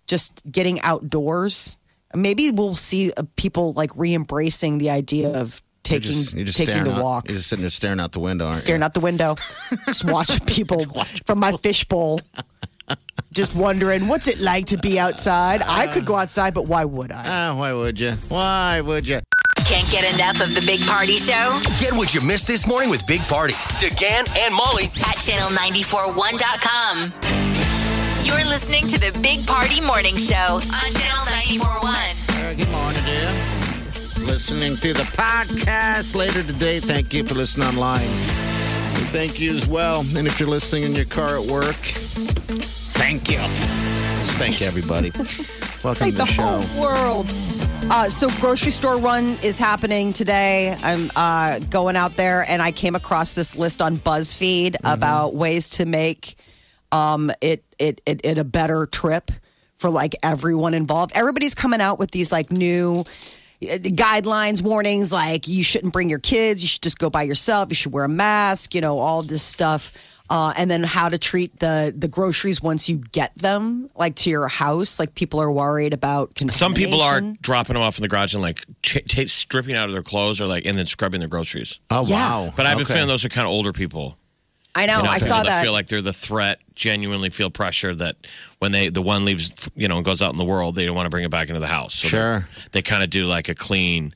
just getting outdoors. Maybe we'll see uh, people like re-embracing the idea of You're taking just, you're just taking the out- walk You're just sitting there staring out the window, aren't staring you? out the window, just watching people from my fishbowl, just wondering what's it like to be outside. I could go outside, but why would I? Ah, why would you? Why would you? Can't get enough of the Big Party Show Get what you missed this morning with Big Party, DeGan and Molly at channel941.com. You're listening to the Big Party Morning Show on Channel 941. good morning, dear. Listening to the podcast later today. Thank you for listening online. And thank you as well. And if you're listening in your car at work, thank you. Thank you, everybody. Welcome Like to the, the show. whole world. Uh, so grocery store run is happening today. I'm uh, going out there and I came across this list on BuzzFeed about ways to make um, it, it it it a better trip for like everyone involved. Everybody's coming out with these like new uh, guidelines, warnings, like you shouldn't bring your kids. You should just go by yourself. You should wear a mask. You know all this stuff. Uh, and then how to treat the the groceries once you get them, like to your house. Like people are worried about Some people are dropping them off in the garage and like ch- ta stripping out of their clothes or like and then scrubbing their groceries. Oh, Yeah. wow. But I've been Okay. feeling those are kind of older people. I know. You know, I saw that, that. feel like they're the threat, genuinely feel pressure that when they the one leaves, you know, and goes out in the world, they don't want to bring it back into the house. So Sure. they kind of do like a clean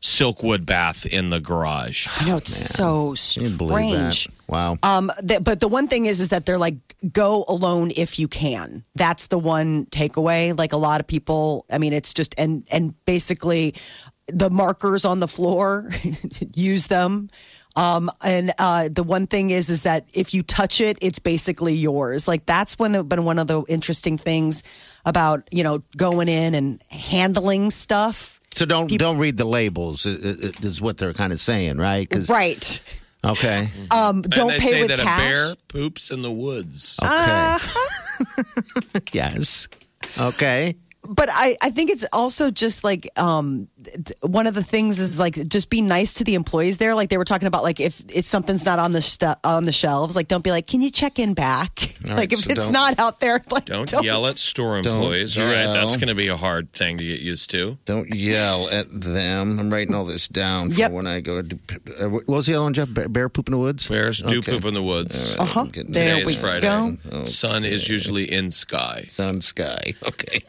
silkwood bath in the garage. I know it's so Can you believe that? strange. Wow. Um, th- but the one thing is, is that they're like, go alone if you can. That's the one takeaway. Like a lot of people, I mean, it's just and and basically, the markers on the floor, use them. Um, and uh, the one thing is, is that if you touch it, it's basically yours. Like that's one been one of the interesting things about you know going in and handling stuff. So don't don't read the labels. i- i- Is what they're kind of saying, right? 'Cause- Right. Okay. Um, don't and they pay say with that cash. a bear poops in the woods. Okay. yes. Okay. but I, I think it's also just like um th- one of the things is like just be nice to the employees there like they were talking about like if it's something's not on the stu- on the shelves like don't be like can you check in back All right, like if so it's don't- out there like Don't, yell at store Don't employees. All right, that's going to be a hard thing to get used to. Don't yell at them. I'm writing all this down for Yep. when I go. To, uh, what was the other one, Jeff? Bear, bear poop in the woods? Bears do Okay. poop in the woods. All right, Uh-huh. I'm There Today we is Friday. go. Sun is usually in sky. Sun sky. Okay.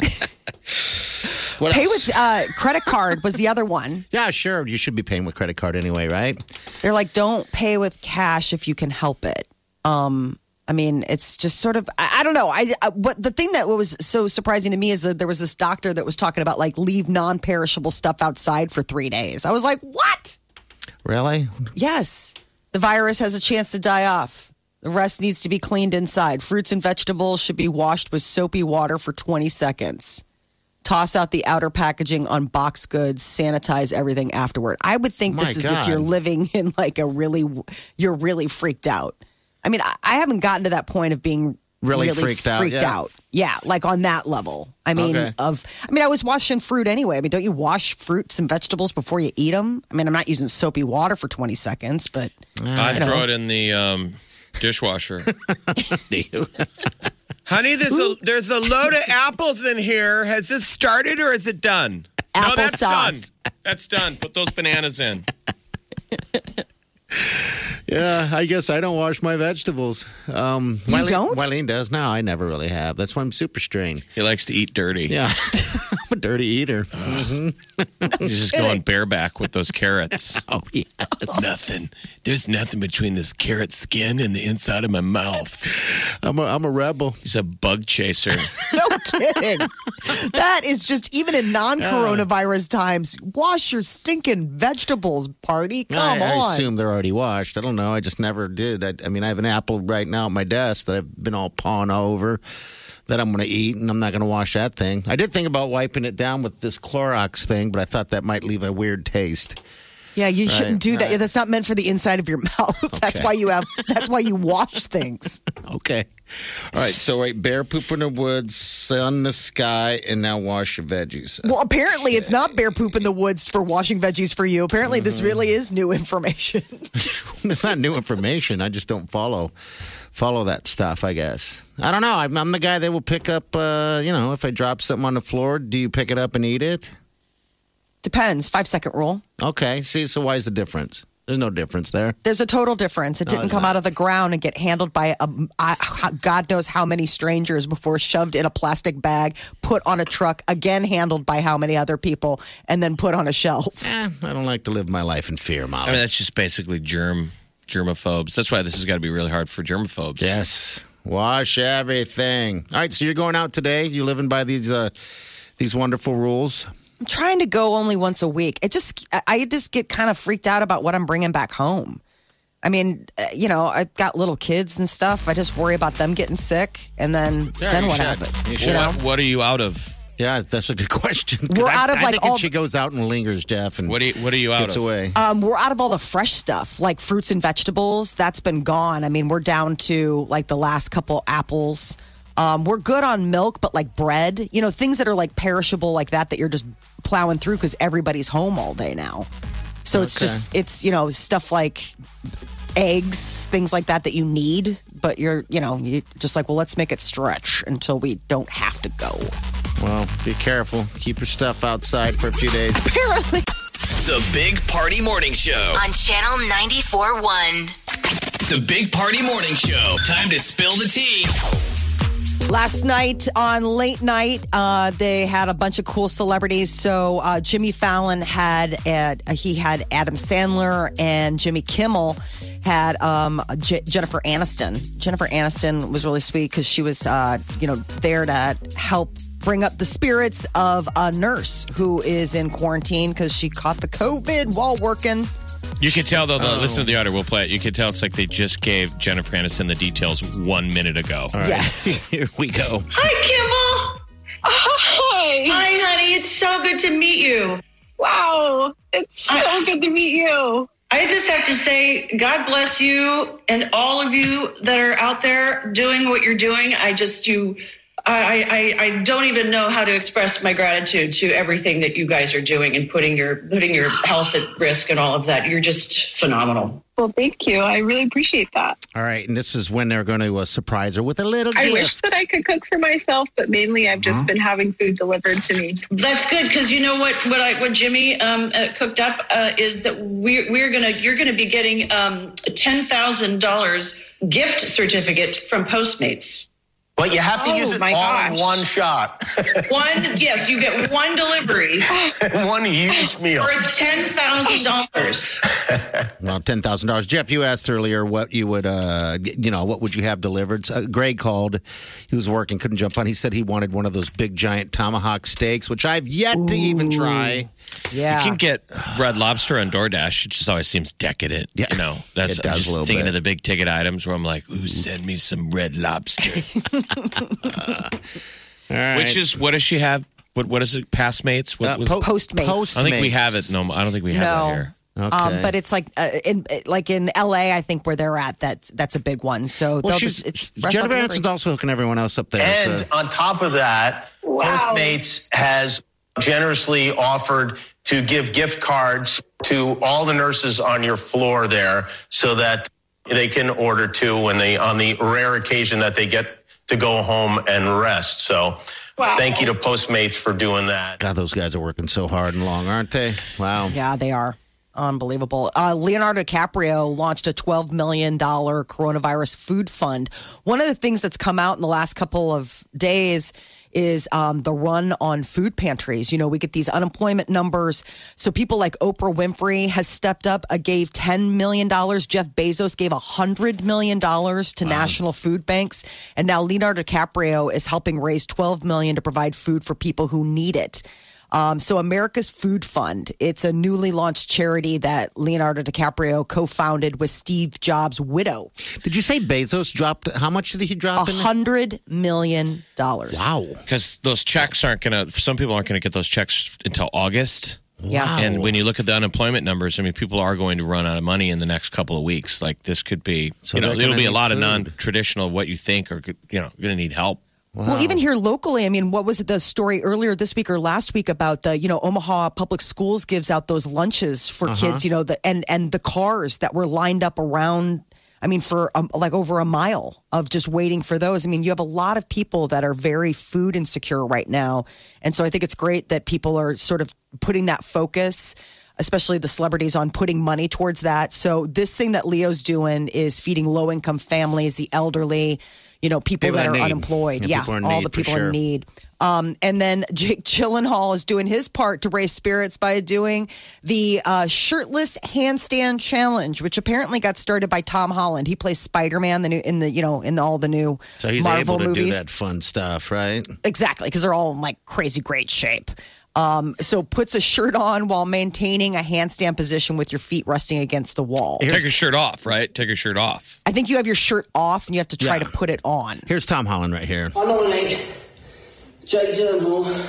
what pay else? with uh credit card was the other one yeah, sure. You should be paying with credit card anyway, right? they're like don't pay with cash if you can help it um I mean, it's just sort of, I, I don't know. I, I, what the thing that was so surprising to me is that there was this doctor that was talking about like leave non perishable stuff outside for three days. I was like, what? Really? Yes, the virus has a chance to die off. The rest needs to be cleaned inside. Fruits and vegetables should be washed with soapy water for 20 seconds. Toss out the outer packaging on box goods, sanitize everything afterward. I would think this My is if you're living in like a really, you're really freaked out. I mean, I, I haven't gotten to that point of being Really freaked out, yeah. Yeah, like on that level. I mean, Okay. of I mean, I was washing fruit anyway. I mean, don't you wash fruits and vegetables before you eat them? I mean, I'm not using soapy water for 20 seconds, but I you know. throw it in the um, dishwasher. Honey, there's a there's a load of apples in here. Has this started or is it done? no, that's Applesauce. done. That's done. Put those bananas in. Yeah, I guess I don't wash my vegetables. Um, You Wileen, don't? Wileen does. No, I never really have. That's why I'm super strained. He likes to eat dirty. Yeah, I'm a dirty eater. He's just going bareback with those carrots. Oh yeah. nothing. There's nothing between this carrot skin and the inside of my mouth. I'm a, I'm a rebel. He's a bug chaser. no kidding. that is just even in non-coronavirus times. Wash your stinking vegetables, party. Come I, I on. assume they're already washed. I don't know. I just never did. I, I mean, I have an apple right now at my desk that I've been all pawing over that I'm going to eat, and I'm not going to wash that thing. I did think about wiping it down with this Clorox thing, but I thought that might leave a weird taste. yeah, you shouldn't do that. right. That's not meant for the inside of your mouth. That's Okay. why you have. That's why you wash things. Okay. All right. So, wait, bear poop in the woods, sun the sky, and now wash your veggies. Well, apparently it's not bear poop in the woods for washing veggies for you. Apparently, this Mm-hmm. really is new information. it's not new information. I just don't follow follow that stuff. I guess I don't know. I'm, I'm the guy that will pick up. Uh, you know, if I drop something on the floor, do you pick it up and eat it? Depends. Five second rule. Okay. See, so why is the difference? There's no difference there. There's a total difference. It No, didn't come not. out of the ground and get handled by a God knows how many strangers before shoved in a plastic bag, put on a truck, again handled by how many other people, and then put on a shelf. Eh, I don't like to live my life in fear, Molly. I mean, that's just basically germ germaphobes. That's why this has got to be really hard for germaphobes. yes. Wash everything. All right. So you're going out today. You living by these uh, these wonderful rules. I'm trying to go only once a week. It just, I- I just get kind of freaked out about what I'm bringing back home. I mean, uh, you know, I've got little kids and stuff. I just worry about them getting sick, and then Yeah, then you what should. happens? You You, know, What, what are you out of? Yeah, that's a good question. We're I- out of, I like, think all she goes out and lingers, Jeff, and What are you, what are you out of? away. Um, we're out of all the fresh stuff, like fruits and vegetables. That's been gone. I mean, we're down to like the last couple apples. Um, we're good on milk, but like bread, you know, things that are like perishable like that, that you're just plowing through because everybody's home all day now. So it's just, it's, you know, stuff like eggs, things like that that you need, but you're, you know, you just like, well, let's make it stretch until we don't have to go. Well, be careful. Keep your stuff outside for a few days. Apparently. The Big Party Morning Show. On Channel 94.1. The Big Party Morning Show. Time to spill the tea. Last night on late night, uh, they had a bunch of cool celebrities. So uh, Jimmy Fallon had uh, he had Adam Sandler and Jimmy Kimmel had um, J- Jennifer Aniston. Jennifer Aniston was really sweet because she was uh, you know there to help bring up the spirits of a nurse who is in quarantine because she caught the COVID while working. You can tell though. Oh. Listen to the audio. We'll play it. You can tell it's like they just gave Jennifer Aniston the details one minute ago. Yes. Here we go. Hi, Kimball. Hi. Hi, honey. It's so good to meet you. Wow. It's so I- good to meet you. I just have to say, God bless you and all of you that are out there doing what you're doing. I just, you, I, I, I don't even know how to express my gratitude to everything that you guys are doing and putting your, putting your health at risk and all of that. You're just phenomenal. Well, thank you. I really appreciate that. All right, and this is when they're going to uh, surprise her with a little Gift. I wish that I could cook for myself, but mainly I've just been having food delivered to me. That's good because you know what what I what Jimmy um, uh, cooked up uh, is that we're we're gonna you're gonna be getting um, a ten thousand dollars gift certificate from Postmates. But you have to Oh, use it all my in one shot. One yes, you get one delivery one huge meal. for ten thousand dollars. Well, ten thousand dollars. Jeff, you asked earlier what you would, uh, you know, what would you have delivered? Uh, Greg called. He was working, couldn't jump on. He said he wanted one of those big giant tomahawk steaks, which I've yet to even try. Yeah. You can get Red Lobster on DoorDash. It just always seems decadent. Yeah. You know, that's It I'm does a just little thinking bit. of the big ticket items where I'm like, ooh, send me some Red Lobster. All right. Which is what does she have? What what is it? Pastmates? What Uh, was? po- Postmates. I don't think we have it. No, I don't think we have No. it here. Okay. Um, but it's like uh, in like in LA, I think where they're at, that's that's a big one. So well, they'll she's, just it's restaurant Jennifer. Aniston's also hooking everyone else up there. And so- on top of that, Postmates has generously offered to give gift cards to all the nurses on your floor there so that they can order too when they on the rare occasion that they get to go home and rest. So Wow. thank you to Postmates for doing that. God, those guys are working so hard and long, aren't they? Wow. Yeah, they are. Unbelievable. Uh, Leonardo DiCaprio launched a $12 million coronavirus food fund. One of the things that's come out in the last couple of days is um, the run on food pantries. You know, we get these unemployment numbers. So people like Oprah Winfrey has stepped up, uh, gave $10 million. Jeff Bezos gave $100 million to national food banks. And now Leonardo DiCaprio is helping raise $12 million to provide food for people who need it. Um, so America's Food Fund, it's a newly launched charity that Leonardo DiCaprio co-founded with Steve Jobs' widow. Did you say Bezos dropped? How much did he drop? A hundred million dollars. Wow. Because those checks aren't going to, some people aren't going to get those checks until August. Yeah. And when you look at the unemployment numbers, I mean, people are going to run out of money in the next couple of weeks. Like this could be, So you know, it'll be a need lot of non-traditional of what you think are, you know, going to need help. Well, even here locally, I mean, what was the story earlier this week or last week about the, you know, Omaha Public Schools gives out those lunches for Uh-huh. kids, you know, the, and and the cars that were lined up around. I mean, for um, like over a mile of just waiting for those. I mean, you have a lot of people that are very food insecure right now, and so I think it's great that people are sort of putting that focus especially the celebrities on putting money towards that. So this thing that Leo's doing is feeding low income families, the elderly, you know, people, People that in are unemployed. Yeah, Yeah, all the people sure. in need. Um, and then Jake Gyllenhaal is doing his part to raise spirits by doing the uh, shirtless handstand challenge, which apparently got started by Tom Holland. He plays Spider Man, the new in the you know in all the new So he's Marvel able to movies. do that fun stuff, right? Exactly, because they're all in like crazy great shape. Um, so puts a shirt on while maintaining a handstand position with your feet resting against the wall. Take your shirt off, right? Take your shirt off. I think you have your shirt off and you have to try Yeah. to put it on. Here's Tom Holland right here. I nominate Jake Gyllenhaal,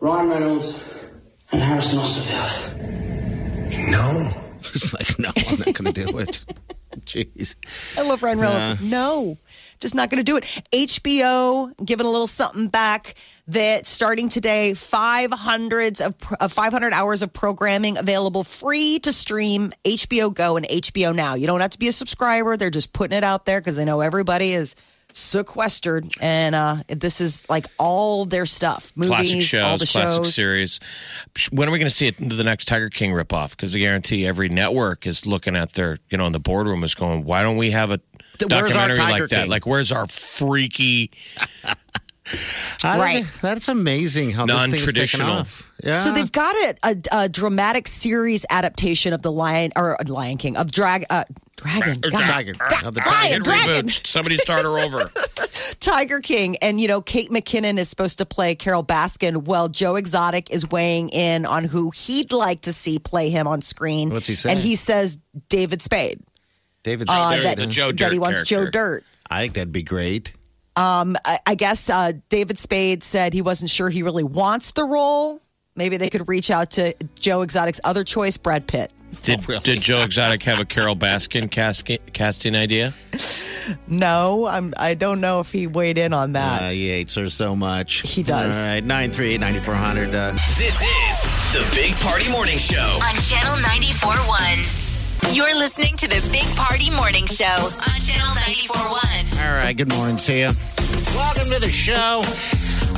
Ryan Reynolds, and Harrison Osterfield. No. It's like, no, I'm not going to do it. Jeez. I love Ryan Reynolds. Yeah. No, just not going to do it. HBO giving a little something back. That starting today, five hundreds of uh, five hundred hours of programming available free to stream. HBO Go and HBO Now. You don't have to be a subscriber. They're just putting it out there because they know everybody is sequestered, and uh, this is like all their stuff, movies, classic shows, all the classic shows. series. When are we going to see it the next Tiger King ripoff? Because I guarantee every network is looking at their, you know, in the boardroom is going, why don't we have a Where's our documentary Tiger like that? King? Like, where's our freaky? Right. they- that's amazing how this thing is taken Non-traditional. off. Yeah. So they've got a, a, a dramatic series adaptation of the Lion or uh, Lion King of Drag uh, Dragon God. Tiger. Of the Brian, Dragon. Reboot. Somebody start her over. Tiger King. And, you know, Kate McKinnon is supposed to play Carole Baskin. Well, Joe Exotic is weighing in on who he'd like to see play him on screen. What's he saying? And he says David Spade. David Uh, Stern. that, the Joe that Dirt he wants Joe character. Dirt. I think that'd be great. Um, I, I guess uh, David Spade said he wasn't sure he really wants the role. Maybe they could reach out to Joe Exotic's other choice, Brad Pitt. Did, did Joe Exotic have a Carole Baskin casting, casting idea? No, I'm. I don't know if he weighed in on that. Uh, he hates her so much. He does. All right, 938 9400. Uh, This is the Big Party Morning Show. On Channel 94.1. You're listening to the Big Party Morning Show on Channel 94.1. all right, good morning to you. Welcome to the show.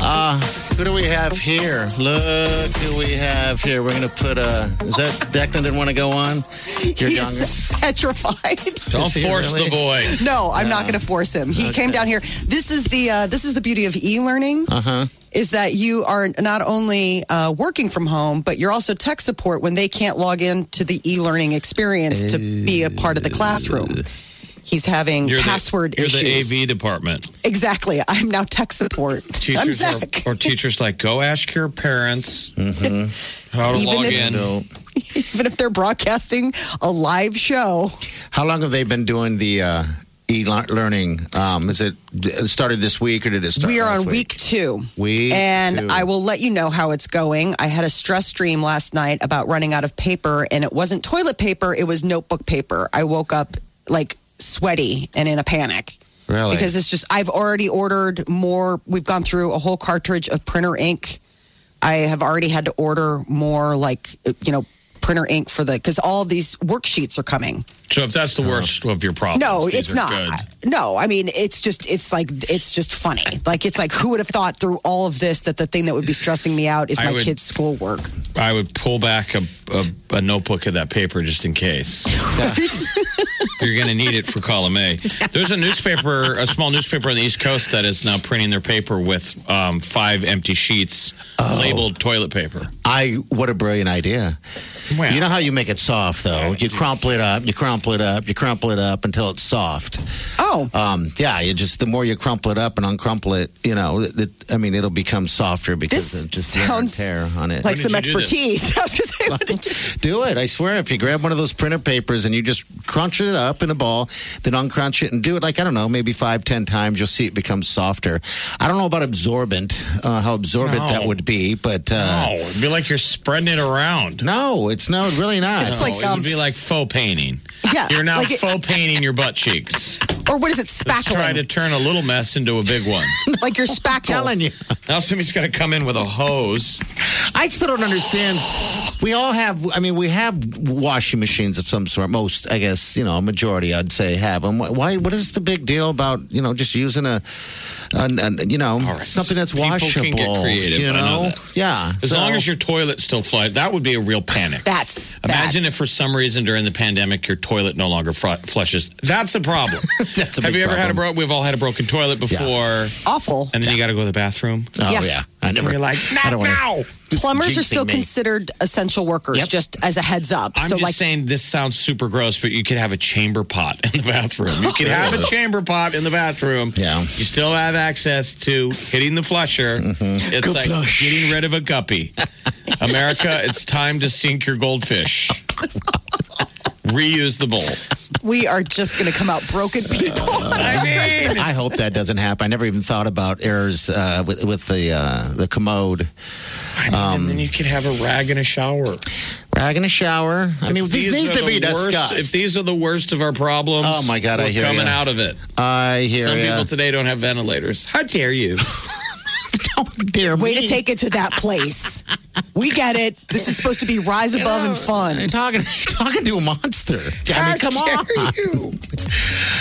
Uh, who do we have here? Look who we have here. We're going to put a. Is that Declan didn't want to go on? Your He's youngest? petrified. Don't Is force really? the boy. No, I'm not going to force him. He came down here. This is the uh, this is the beauty of e-learning. Uh huh. Is that you are not only uh, working from home, but you're also tech support when they can't log in to the e-learning experience to be a part of the classroom. He's having You're password the, you're issues. the AV department. Exactly. I'm now tech support. I'm Teachers are, Zach. or teachers like go ask your parents Mm-hmm. how to Even log if- in. Even if they're broadcasting a live show. How long have they been doing the uh, e-learning? Um, is it it started this week or did it start? We are last on week two. Week and two. I will let you know how it's going. I had a stress dream last night about running out of paper, and it wasn't toilet paper, it was notebook paper. I woke up like sweaty and in a panic. Really? Because it's just, I've already ordered more. We've gone through a whole cartridge of printer ink. I have already had to order more, like, you know, printer ink for the, because all these worksheets are coming. So if that's the worst of your problems, No, these it's are not. Good. No, I mean it's just it's like it's just funny. Like it's like who would have thought through all of this that the thing that would be stressing me out is I my would- kids' schoolwork. I would pull back a a, a notebook of that paper just in case. You're going to need it for column A. There's a newspaper, a small newspaper on the East Coast that is now printing their paper with um, five empty sheets labeled toilet paper. I what a brilliant idea. Well- you know how you make it soft though? You crumple it up, you crumple it up, you crumple it up until it's soft. Oh. Um, yeah, you just the more you crumple it up and uncrumple it, you know, it, it- I mean, it'll become softer because This of just sounds tear on it. Like some expertise. I was going to say, what did you- Do it. I swear, if you grab one of those printer papers and you just crunch it up in a ball, then uncrunch it and do it like, I don't know, maybe five, ten times, you'll see it become softer. I don't know about absorbent, uh, how absorbent No. that would be, but. Uh, Oh, it'd be like you're spreading it around. No, it's no, really not. it's No, it would be like faux painting. Yeah, You're now like it- faux painting your butt cheeks. or what is it, spackling? Let's try to turn a little mess into a big one. like your spackle. telling you. Now somebody's going to come in with a hose. I still don't understand. We all have, I mean, we have washing machines of some sort. Most, I guess, you know, a majority, I'd say, have them. Why, what is the big deal about, you know, just using a, a, a you know, something that's People washable? can get creative. You I know know? that. Yeah. As So- long as your toilet still flushes, that would be a real panic. That's Imagine if for some reason during the pandemic your toilet no longer fr- flushes. That's a problem. That's a Have big you ever had a problem. broke? We've all had a broken toilet before. awful. And then you got to go to the bathroom. Oh, Yeah. yeah. I never. You're like, I not don't wanna- now. Plumbers are jinxing still me. considered essential workers, Yep. just as a heads up. I'm so, just like, saying this sounds super gross, but you could have a chamber pot in the bathroom. You could have a chamber pot in the bathroom. Yeah. You still have access to hitting the flusher. Mm-hmm. It's like getting rid of a guppy. America, it's time to sink your goldfish. Reuse the bowl. we are just going to come out broken people. I mean, I hope that doesn't happen. I never even thought about errors uh, with, with the uh, the commode. I mean, and then you could have a rag in a shower. Rag in a shower. I mean, If this these needs are to be the worst- discussed. If these are the worst of our problems, Oh, my God, I we're hear coming ya. out of it. I hear Some ya. people today don't have ventilators. How dare you? Dear Way me. to take it to that place. We get it. This is supposed to be rise above and fun. You're talking, you're talking to a monster. I mean, come on.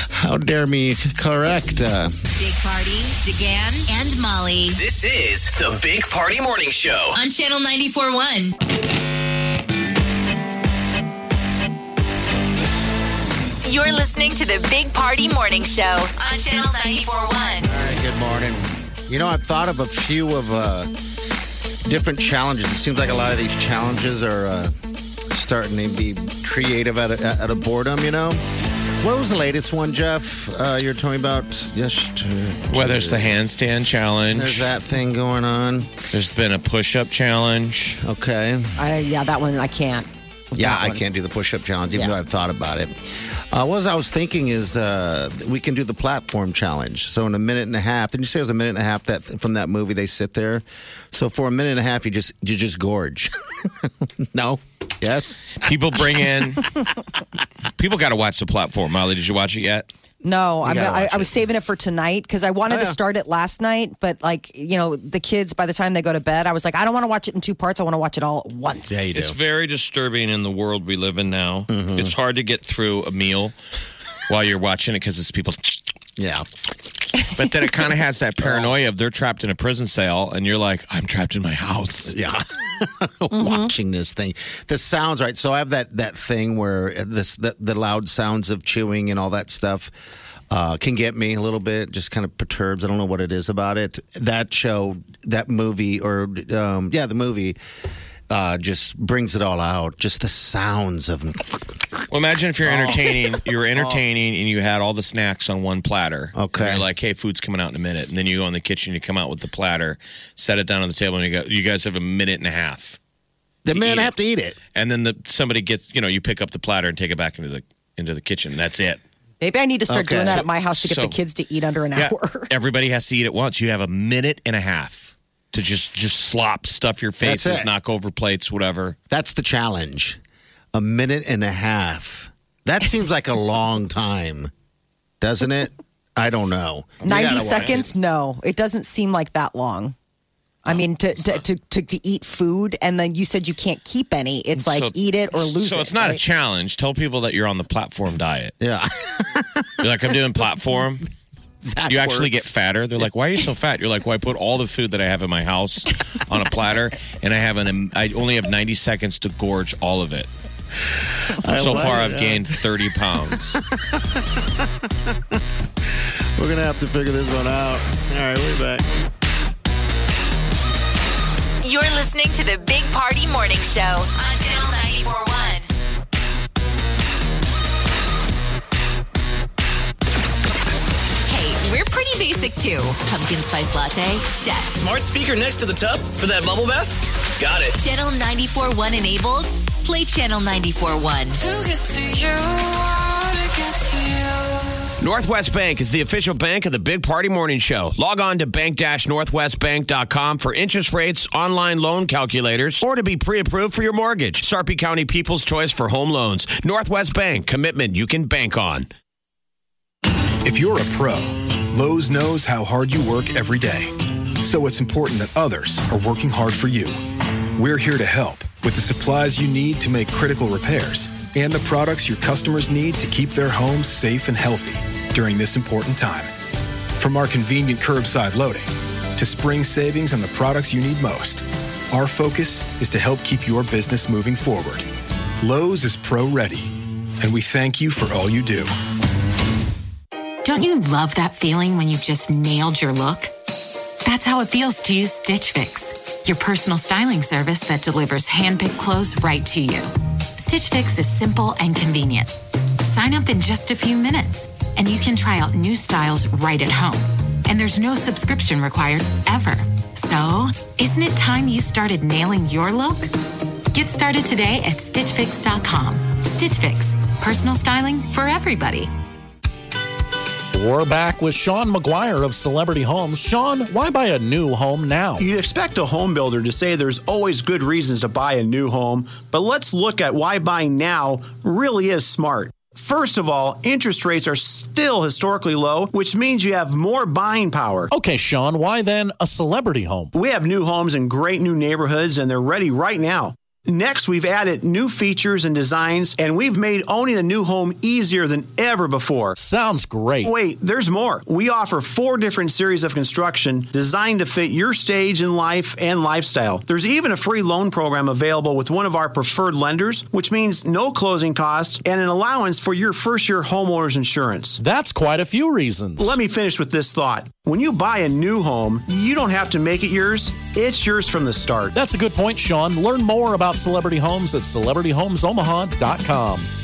How dare me correct? Uh, Big Party, DeGan, and Molly This is the Big Party Morning Show. on Channel 94.1. You're listening to the Big Party Morning Show on Channel 94.1. all right, good morning. You know, I've thought of a few of uh, different challenges. It seems like a lot of these challenges are uh, starting to be creative out of, out of boredom, you know? What was the latest one, Jeff? Uh, you're talking about yesterday. Well, there's the handstand challenge. There's that thing going on. There's been a push-up challenge. Okay. I, yeah, that one I can't. Yeah, I one. can't do the push-up challenge, even Yeah. though I've thought about it. Uh, what I was thinking is uh, we can do the platform challenge. So in a minute and a half, did you say it was a minute and a half that from that movie? They sit there. So for a minute and a half, you just you just gorge. no, yes. People bring in. people got to watch the platform. Molly, did you watch it yet? No, I'm gotta gonna, I, I was saving it for tonight because I wanted Oh, to start it last night, but like you know, the kids by the time they go to bed, I was like, I don't want to watch it in two parts. I want to watch it all at once. Yeah, you do. It's very disturbing in the world we live in now. Mm-hmm. It's hard to get through a meal while you're watching it because it's people. Yeah. But then it kind of has that paranoia of they're trapped in a prison cell, and you're like, I'm trapped in my house. Yeah. Watching this thing. The sounds, right? So I have that that thing where this the, the loud sounds of chewing and all that stuff uh, can get me a little bit, just kind of perturbs. I don't know what it is about it. That show, that movie, or um, yeah, the movie uh, just brings it all out. Just the sounds of Well, imagine if you're entertaining, you were entertaining, and you had all the snacks on one platter. Okay. And you're like, hey, food's coming out in a minute, and then you go in the kitchen, you come out with the platter, set it down on the table, and you go, you guys have a minute and a half, the man eat have to eat it. and then the somebody gets, you know, you pick up the platter and take it back into the into the kitchen. That's it. Maybe I need to start Okay. doing that at my house to get So- the kids to eat under an Yeah, hour. everybody has to eat at once. You have a minute and a half to just just slop, stuff your faces, knock over plates, whatever. That's the challenge. A minute and a half. That seems like a long time, doesn't it? I don't know. We Ninety seconds? No, it doesn't seem like that long. I mean, to, to, to, to, to eat food, and then you said you can't keep any. It's like So- eat it or lose it. So it's not a right? challenge. Tell people that you're on the platform diet. Yeah. You're like, I'm doing platform. That you actually get fatter. They're like, "Why are you so fat?" You're like, "Well, I put all the food that I have in my house on a platter, and I have an. I only have 90 seconds to gorge all of it. I so far, it, I've yeah. gained 30 pounds. We're gonna have to figure this one out. All right, we're back. You're listening to the Big Party Morning Show on Channel 941. We're pretty basic too. Pumpkin spice latte, check. Smart speaker next to the tub for that bubble bath? Got it. Channel 941 enabled? Play Channel 941. To get to you, to get to you. Northwest Bank is the official bank of the Big Party Morning Show. Log on to bank-northwestbank.com for interest rates, online loan calculators, or to be pre-approved for your mortgage. Sarpy County People's Choice for home loans. Northwest Bank, commitment you can bank on. If you're a pro, Lowe's knows how hard you work every day. So it's important that others are working hard for you. We're here to help with the supplies you need to make critical repairs and the products your customers need to keep their homes safe and healthy during this important time. From our convenient curbside loading to spring savings on the products you need most, our focus is to help keep your business moving forward. Lowe's is pro ready, and we thank you for all you do. Don't you love that feeling when you've just nailed your look? That's how it feels to use Stitch Fix, your personal styling service that delivers hand-picked clothes right to you. Stitch Fix is simple and convenient. Sign up in just a few minutes, and you can try out new styles right at home. And there's no subscription required ever. So, isn't it time you started nailing your look? Get started today at StitchFix.com. Stitch Fix, personal styling for everybody. We're back with Sean McGuire of Celebrity Homes. Sean, why buy a new home now? You'd expect a home builder to say there's always good reasons to buy a new home, but let's look at why buying now really is smart. First of all, interest rates are still historically low, which means you have more buying power. Okay, Sean, why then a celebrity home? We have new homes in great new neighborhoods, and they're ready right now. Next, we've added new features and designs, and we've made owning a new home easier than ever before. Sounds great. Wait, there's more. We offer four different series of construction designed to fit your stage in life and lifestyle. There's even a free loan program available with one of our preferred lenders, which means no closing costs and an allowance for your first year homeowner's insurance. That's quite a few reasons. Let me finish with this thought. When you buy a new home, you don't have to make it yours, it's yours from the start. That's a good point, Sean. Learn more about Celebrity Homes at celebrityhomesomaha.com.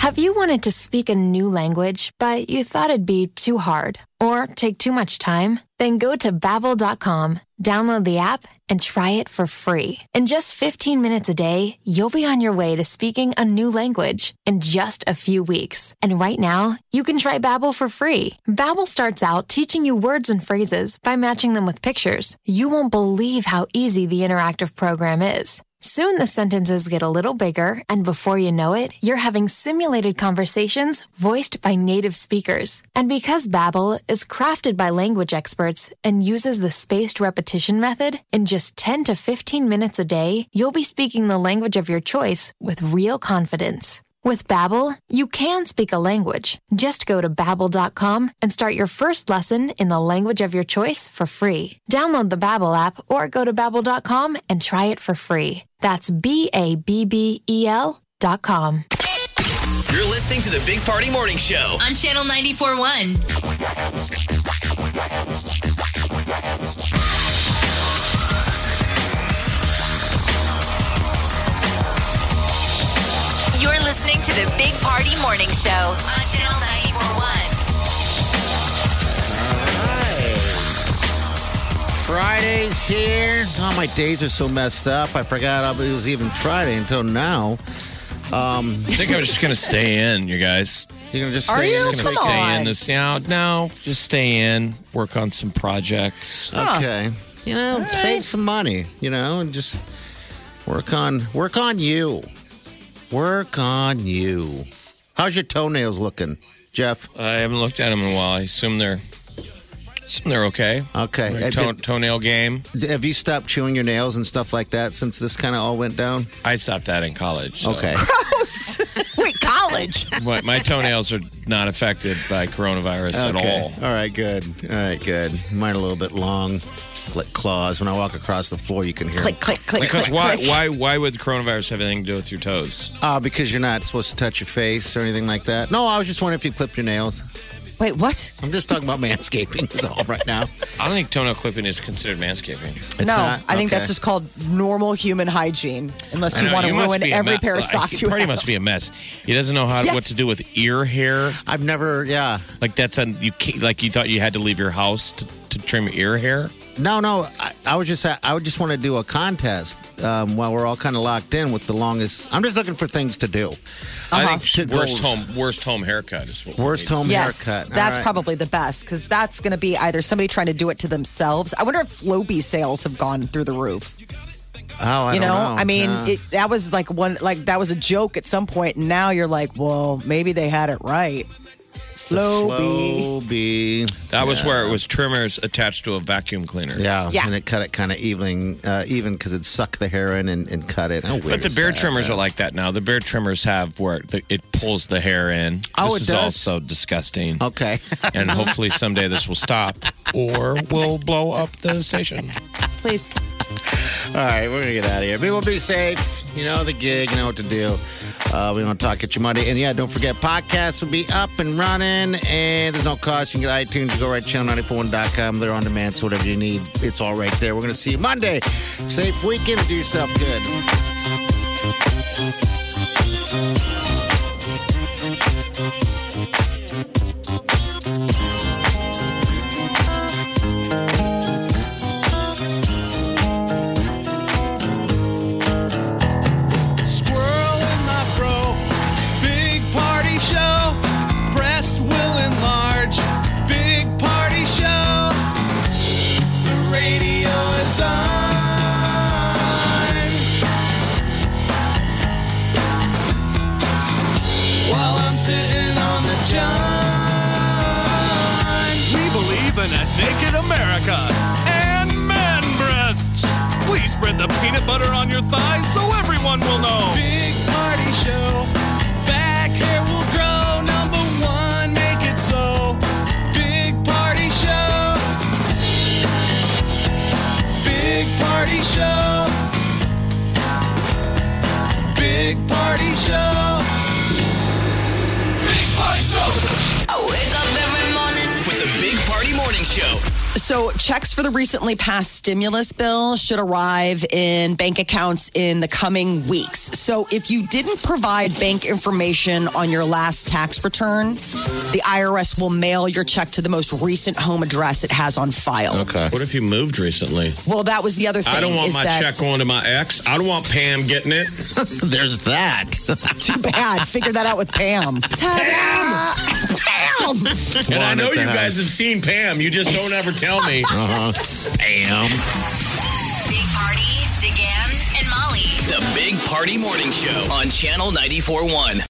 Have you wanted to speak a new language, but you thought it'd be too hard or take too much time? Then go to Babbel.com, download the app, and try it for free. In just 15 minutes a day, you'll be on your way to speaking a new language in just a few weeks. And right now, you can try Babbel for free. Babbel starts out teaching you words and phrases by matching them with pictures. You won't believe how easy the interactive program is. Soon the sentences get a little bigger, and before you know it, you're having simulated conversations voiced by native speakers. And because Babbel is crafted by language experts and uses the spaced repetition method, in just 10 to 15 minutes a day, you'll be speaking the language of your choice with real confidence. With Babbel, you can speak a language. Just go to babbel.com and start your first lesson in the language of your choice for free. Download the Babbel app or go to babbel.com and try it for free. That's B A B B E L dot com. You're listening to the Big Party Morning Show. On Channel 941. You're to the Big Party Morning Show on Channel 941. Friday's here. Oh, my days are so messed up. I forgot it was even Friday until now. Um, I think I'm just gonna stay in, you guys. You're gonna just Are stay you? in? Just gonna Come stay on. in this. You know, no, just stay in. Work on some projects. Okay. You know, save some money. You know, and just work on work on you. Work on you. How's your toenails looking, Jeff? I haven't looked at them in a while. I assume they're assume they're okay. Okay. My toe- did- toenail game. Have you stopped chewing your nails and stuff like that since this kind of all went down? I stopped that in college. so- Okay. Gross. Wait, college? college. What, my toenails are not affected by coronavirus at all. All right, good. All right, good. Mine are a little bit long, like claws. When I walk across the floor, you can hear Click, click, click, Because click, why, click. why, why would coronavirus have anything to do with your toes? Uh, because you're not supposed to touch your face or anything like that. No, I was just wondering if you clip your nails. Wait, what? I'm just talking about manscaping is all right now. I don't think toenail clipping is considered manscaping. It's no, not? I think Okay. that's just called normal human hygiene. Unless I you know, want to must ruin be a every me- pair of like, socks you Party have. must be a mess. He doesn't know how what to do with ear hair. I've never, yeah. Like that's a you can't, like you thought you had to leave your house to, to trim ear hair. No, no. I, I was just, I would just want to do a contest um, while we're all kind of locked in with the longest. I'm just looking for things to do. I think go- worst home worst home haircut is what Worst need. home Yes, haircut. That's right. probably the best because that's going to be either somebody trying to do it to themselves. I wonder if Flowbee sales have gone through the roof. Oh, I you don't know, know. I mean, Yeah. it, that was like one, like that was a joke at some point, and now you're like, well, maybe they had it right. Flowbee. Flowbee. That was where it was trimmers attached to a vacuum cleaner. Yeah, Yeah. and it cut it kind of evening, uh, even because it sucked the hair in and, and cut it. How weird But the is beard that, trimmers man? are like that now. The beard trimmers have where the, it pulls the hair in. Oh, this it is does? also disgusting. Okay. and hopefully someday this will stop or we'll blow up the station. Please. All right, we're gonna get out of here. People be safe. You know the gig. You know what to do. Uh, we don't talk at your money. And yeah, don't forget podcasts will be up and running, and there's no cost. You can get iTunes. Go right to channel94.com. They're on demand, so whatever you need, it's all right there. We're gonna see you Monday. Safe weekend. Do yourself good. Everyone will know. So, checks for the recently passed stimulus bill should arrive in bank accounts in the coming weeks. So, if you didn't provide bank information on your last tax return, the IRS will mail your check to the most recent home address it has on file. Okay. What if you moved recently? Well, that was the other thing. I don't want is my that, check going to my ex. I don't want Pam getting it. There's that. Too bad. Figure that out with Pam. Pam! Pam! And I know at the you guys have seen Pam. You just don't ever tell me. Uh huh. Bam. Big Party, DeGan, and Molly. The Big Party Morning Show on Channel 94.1.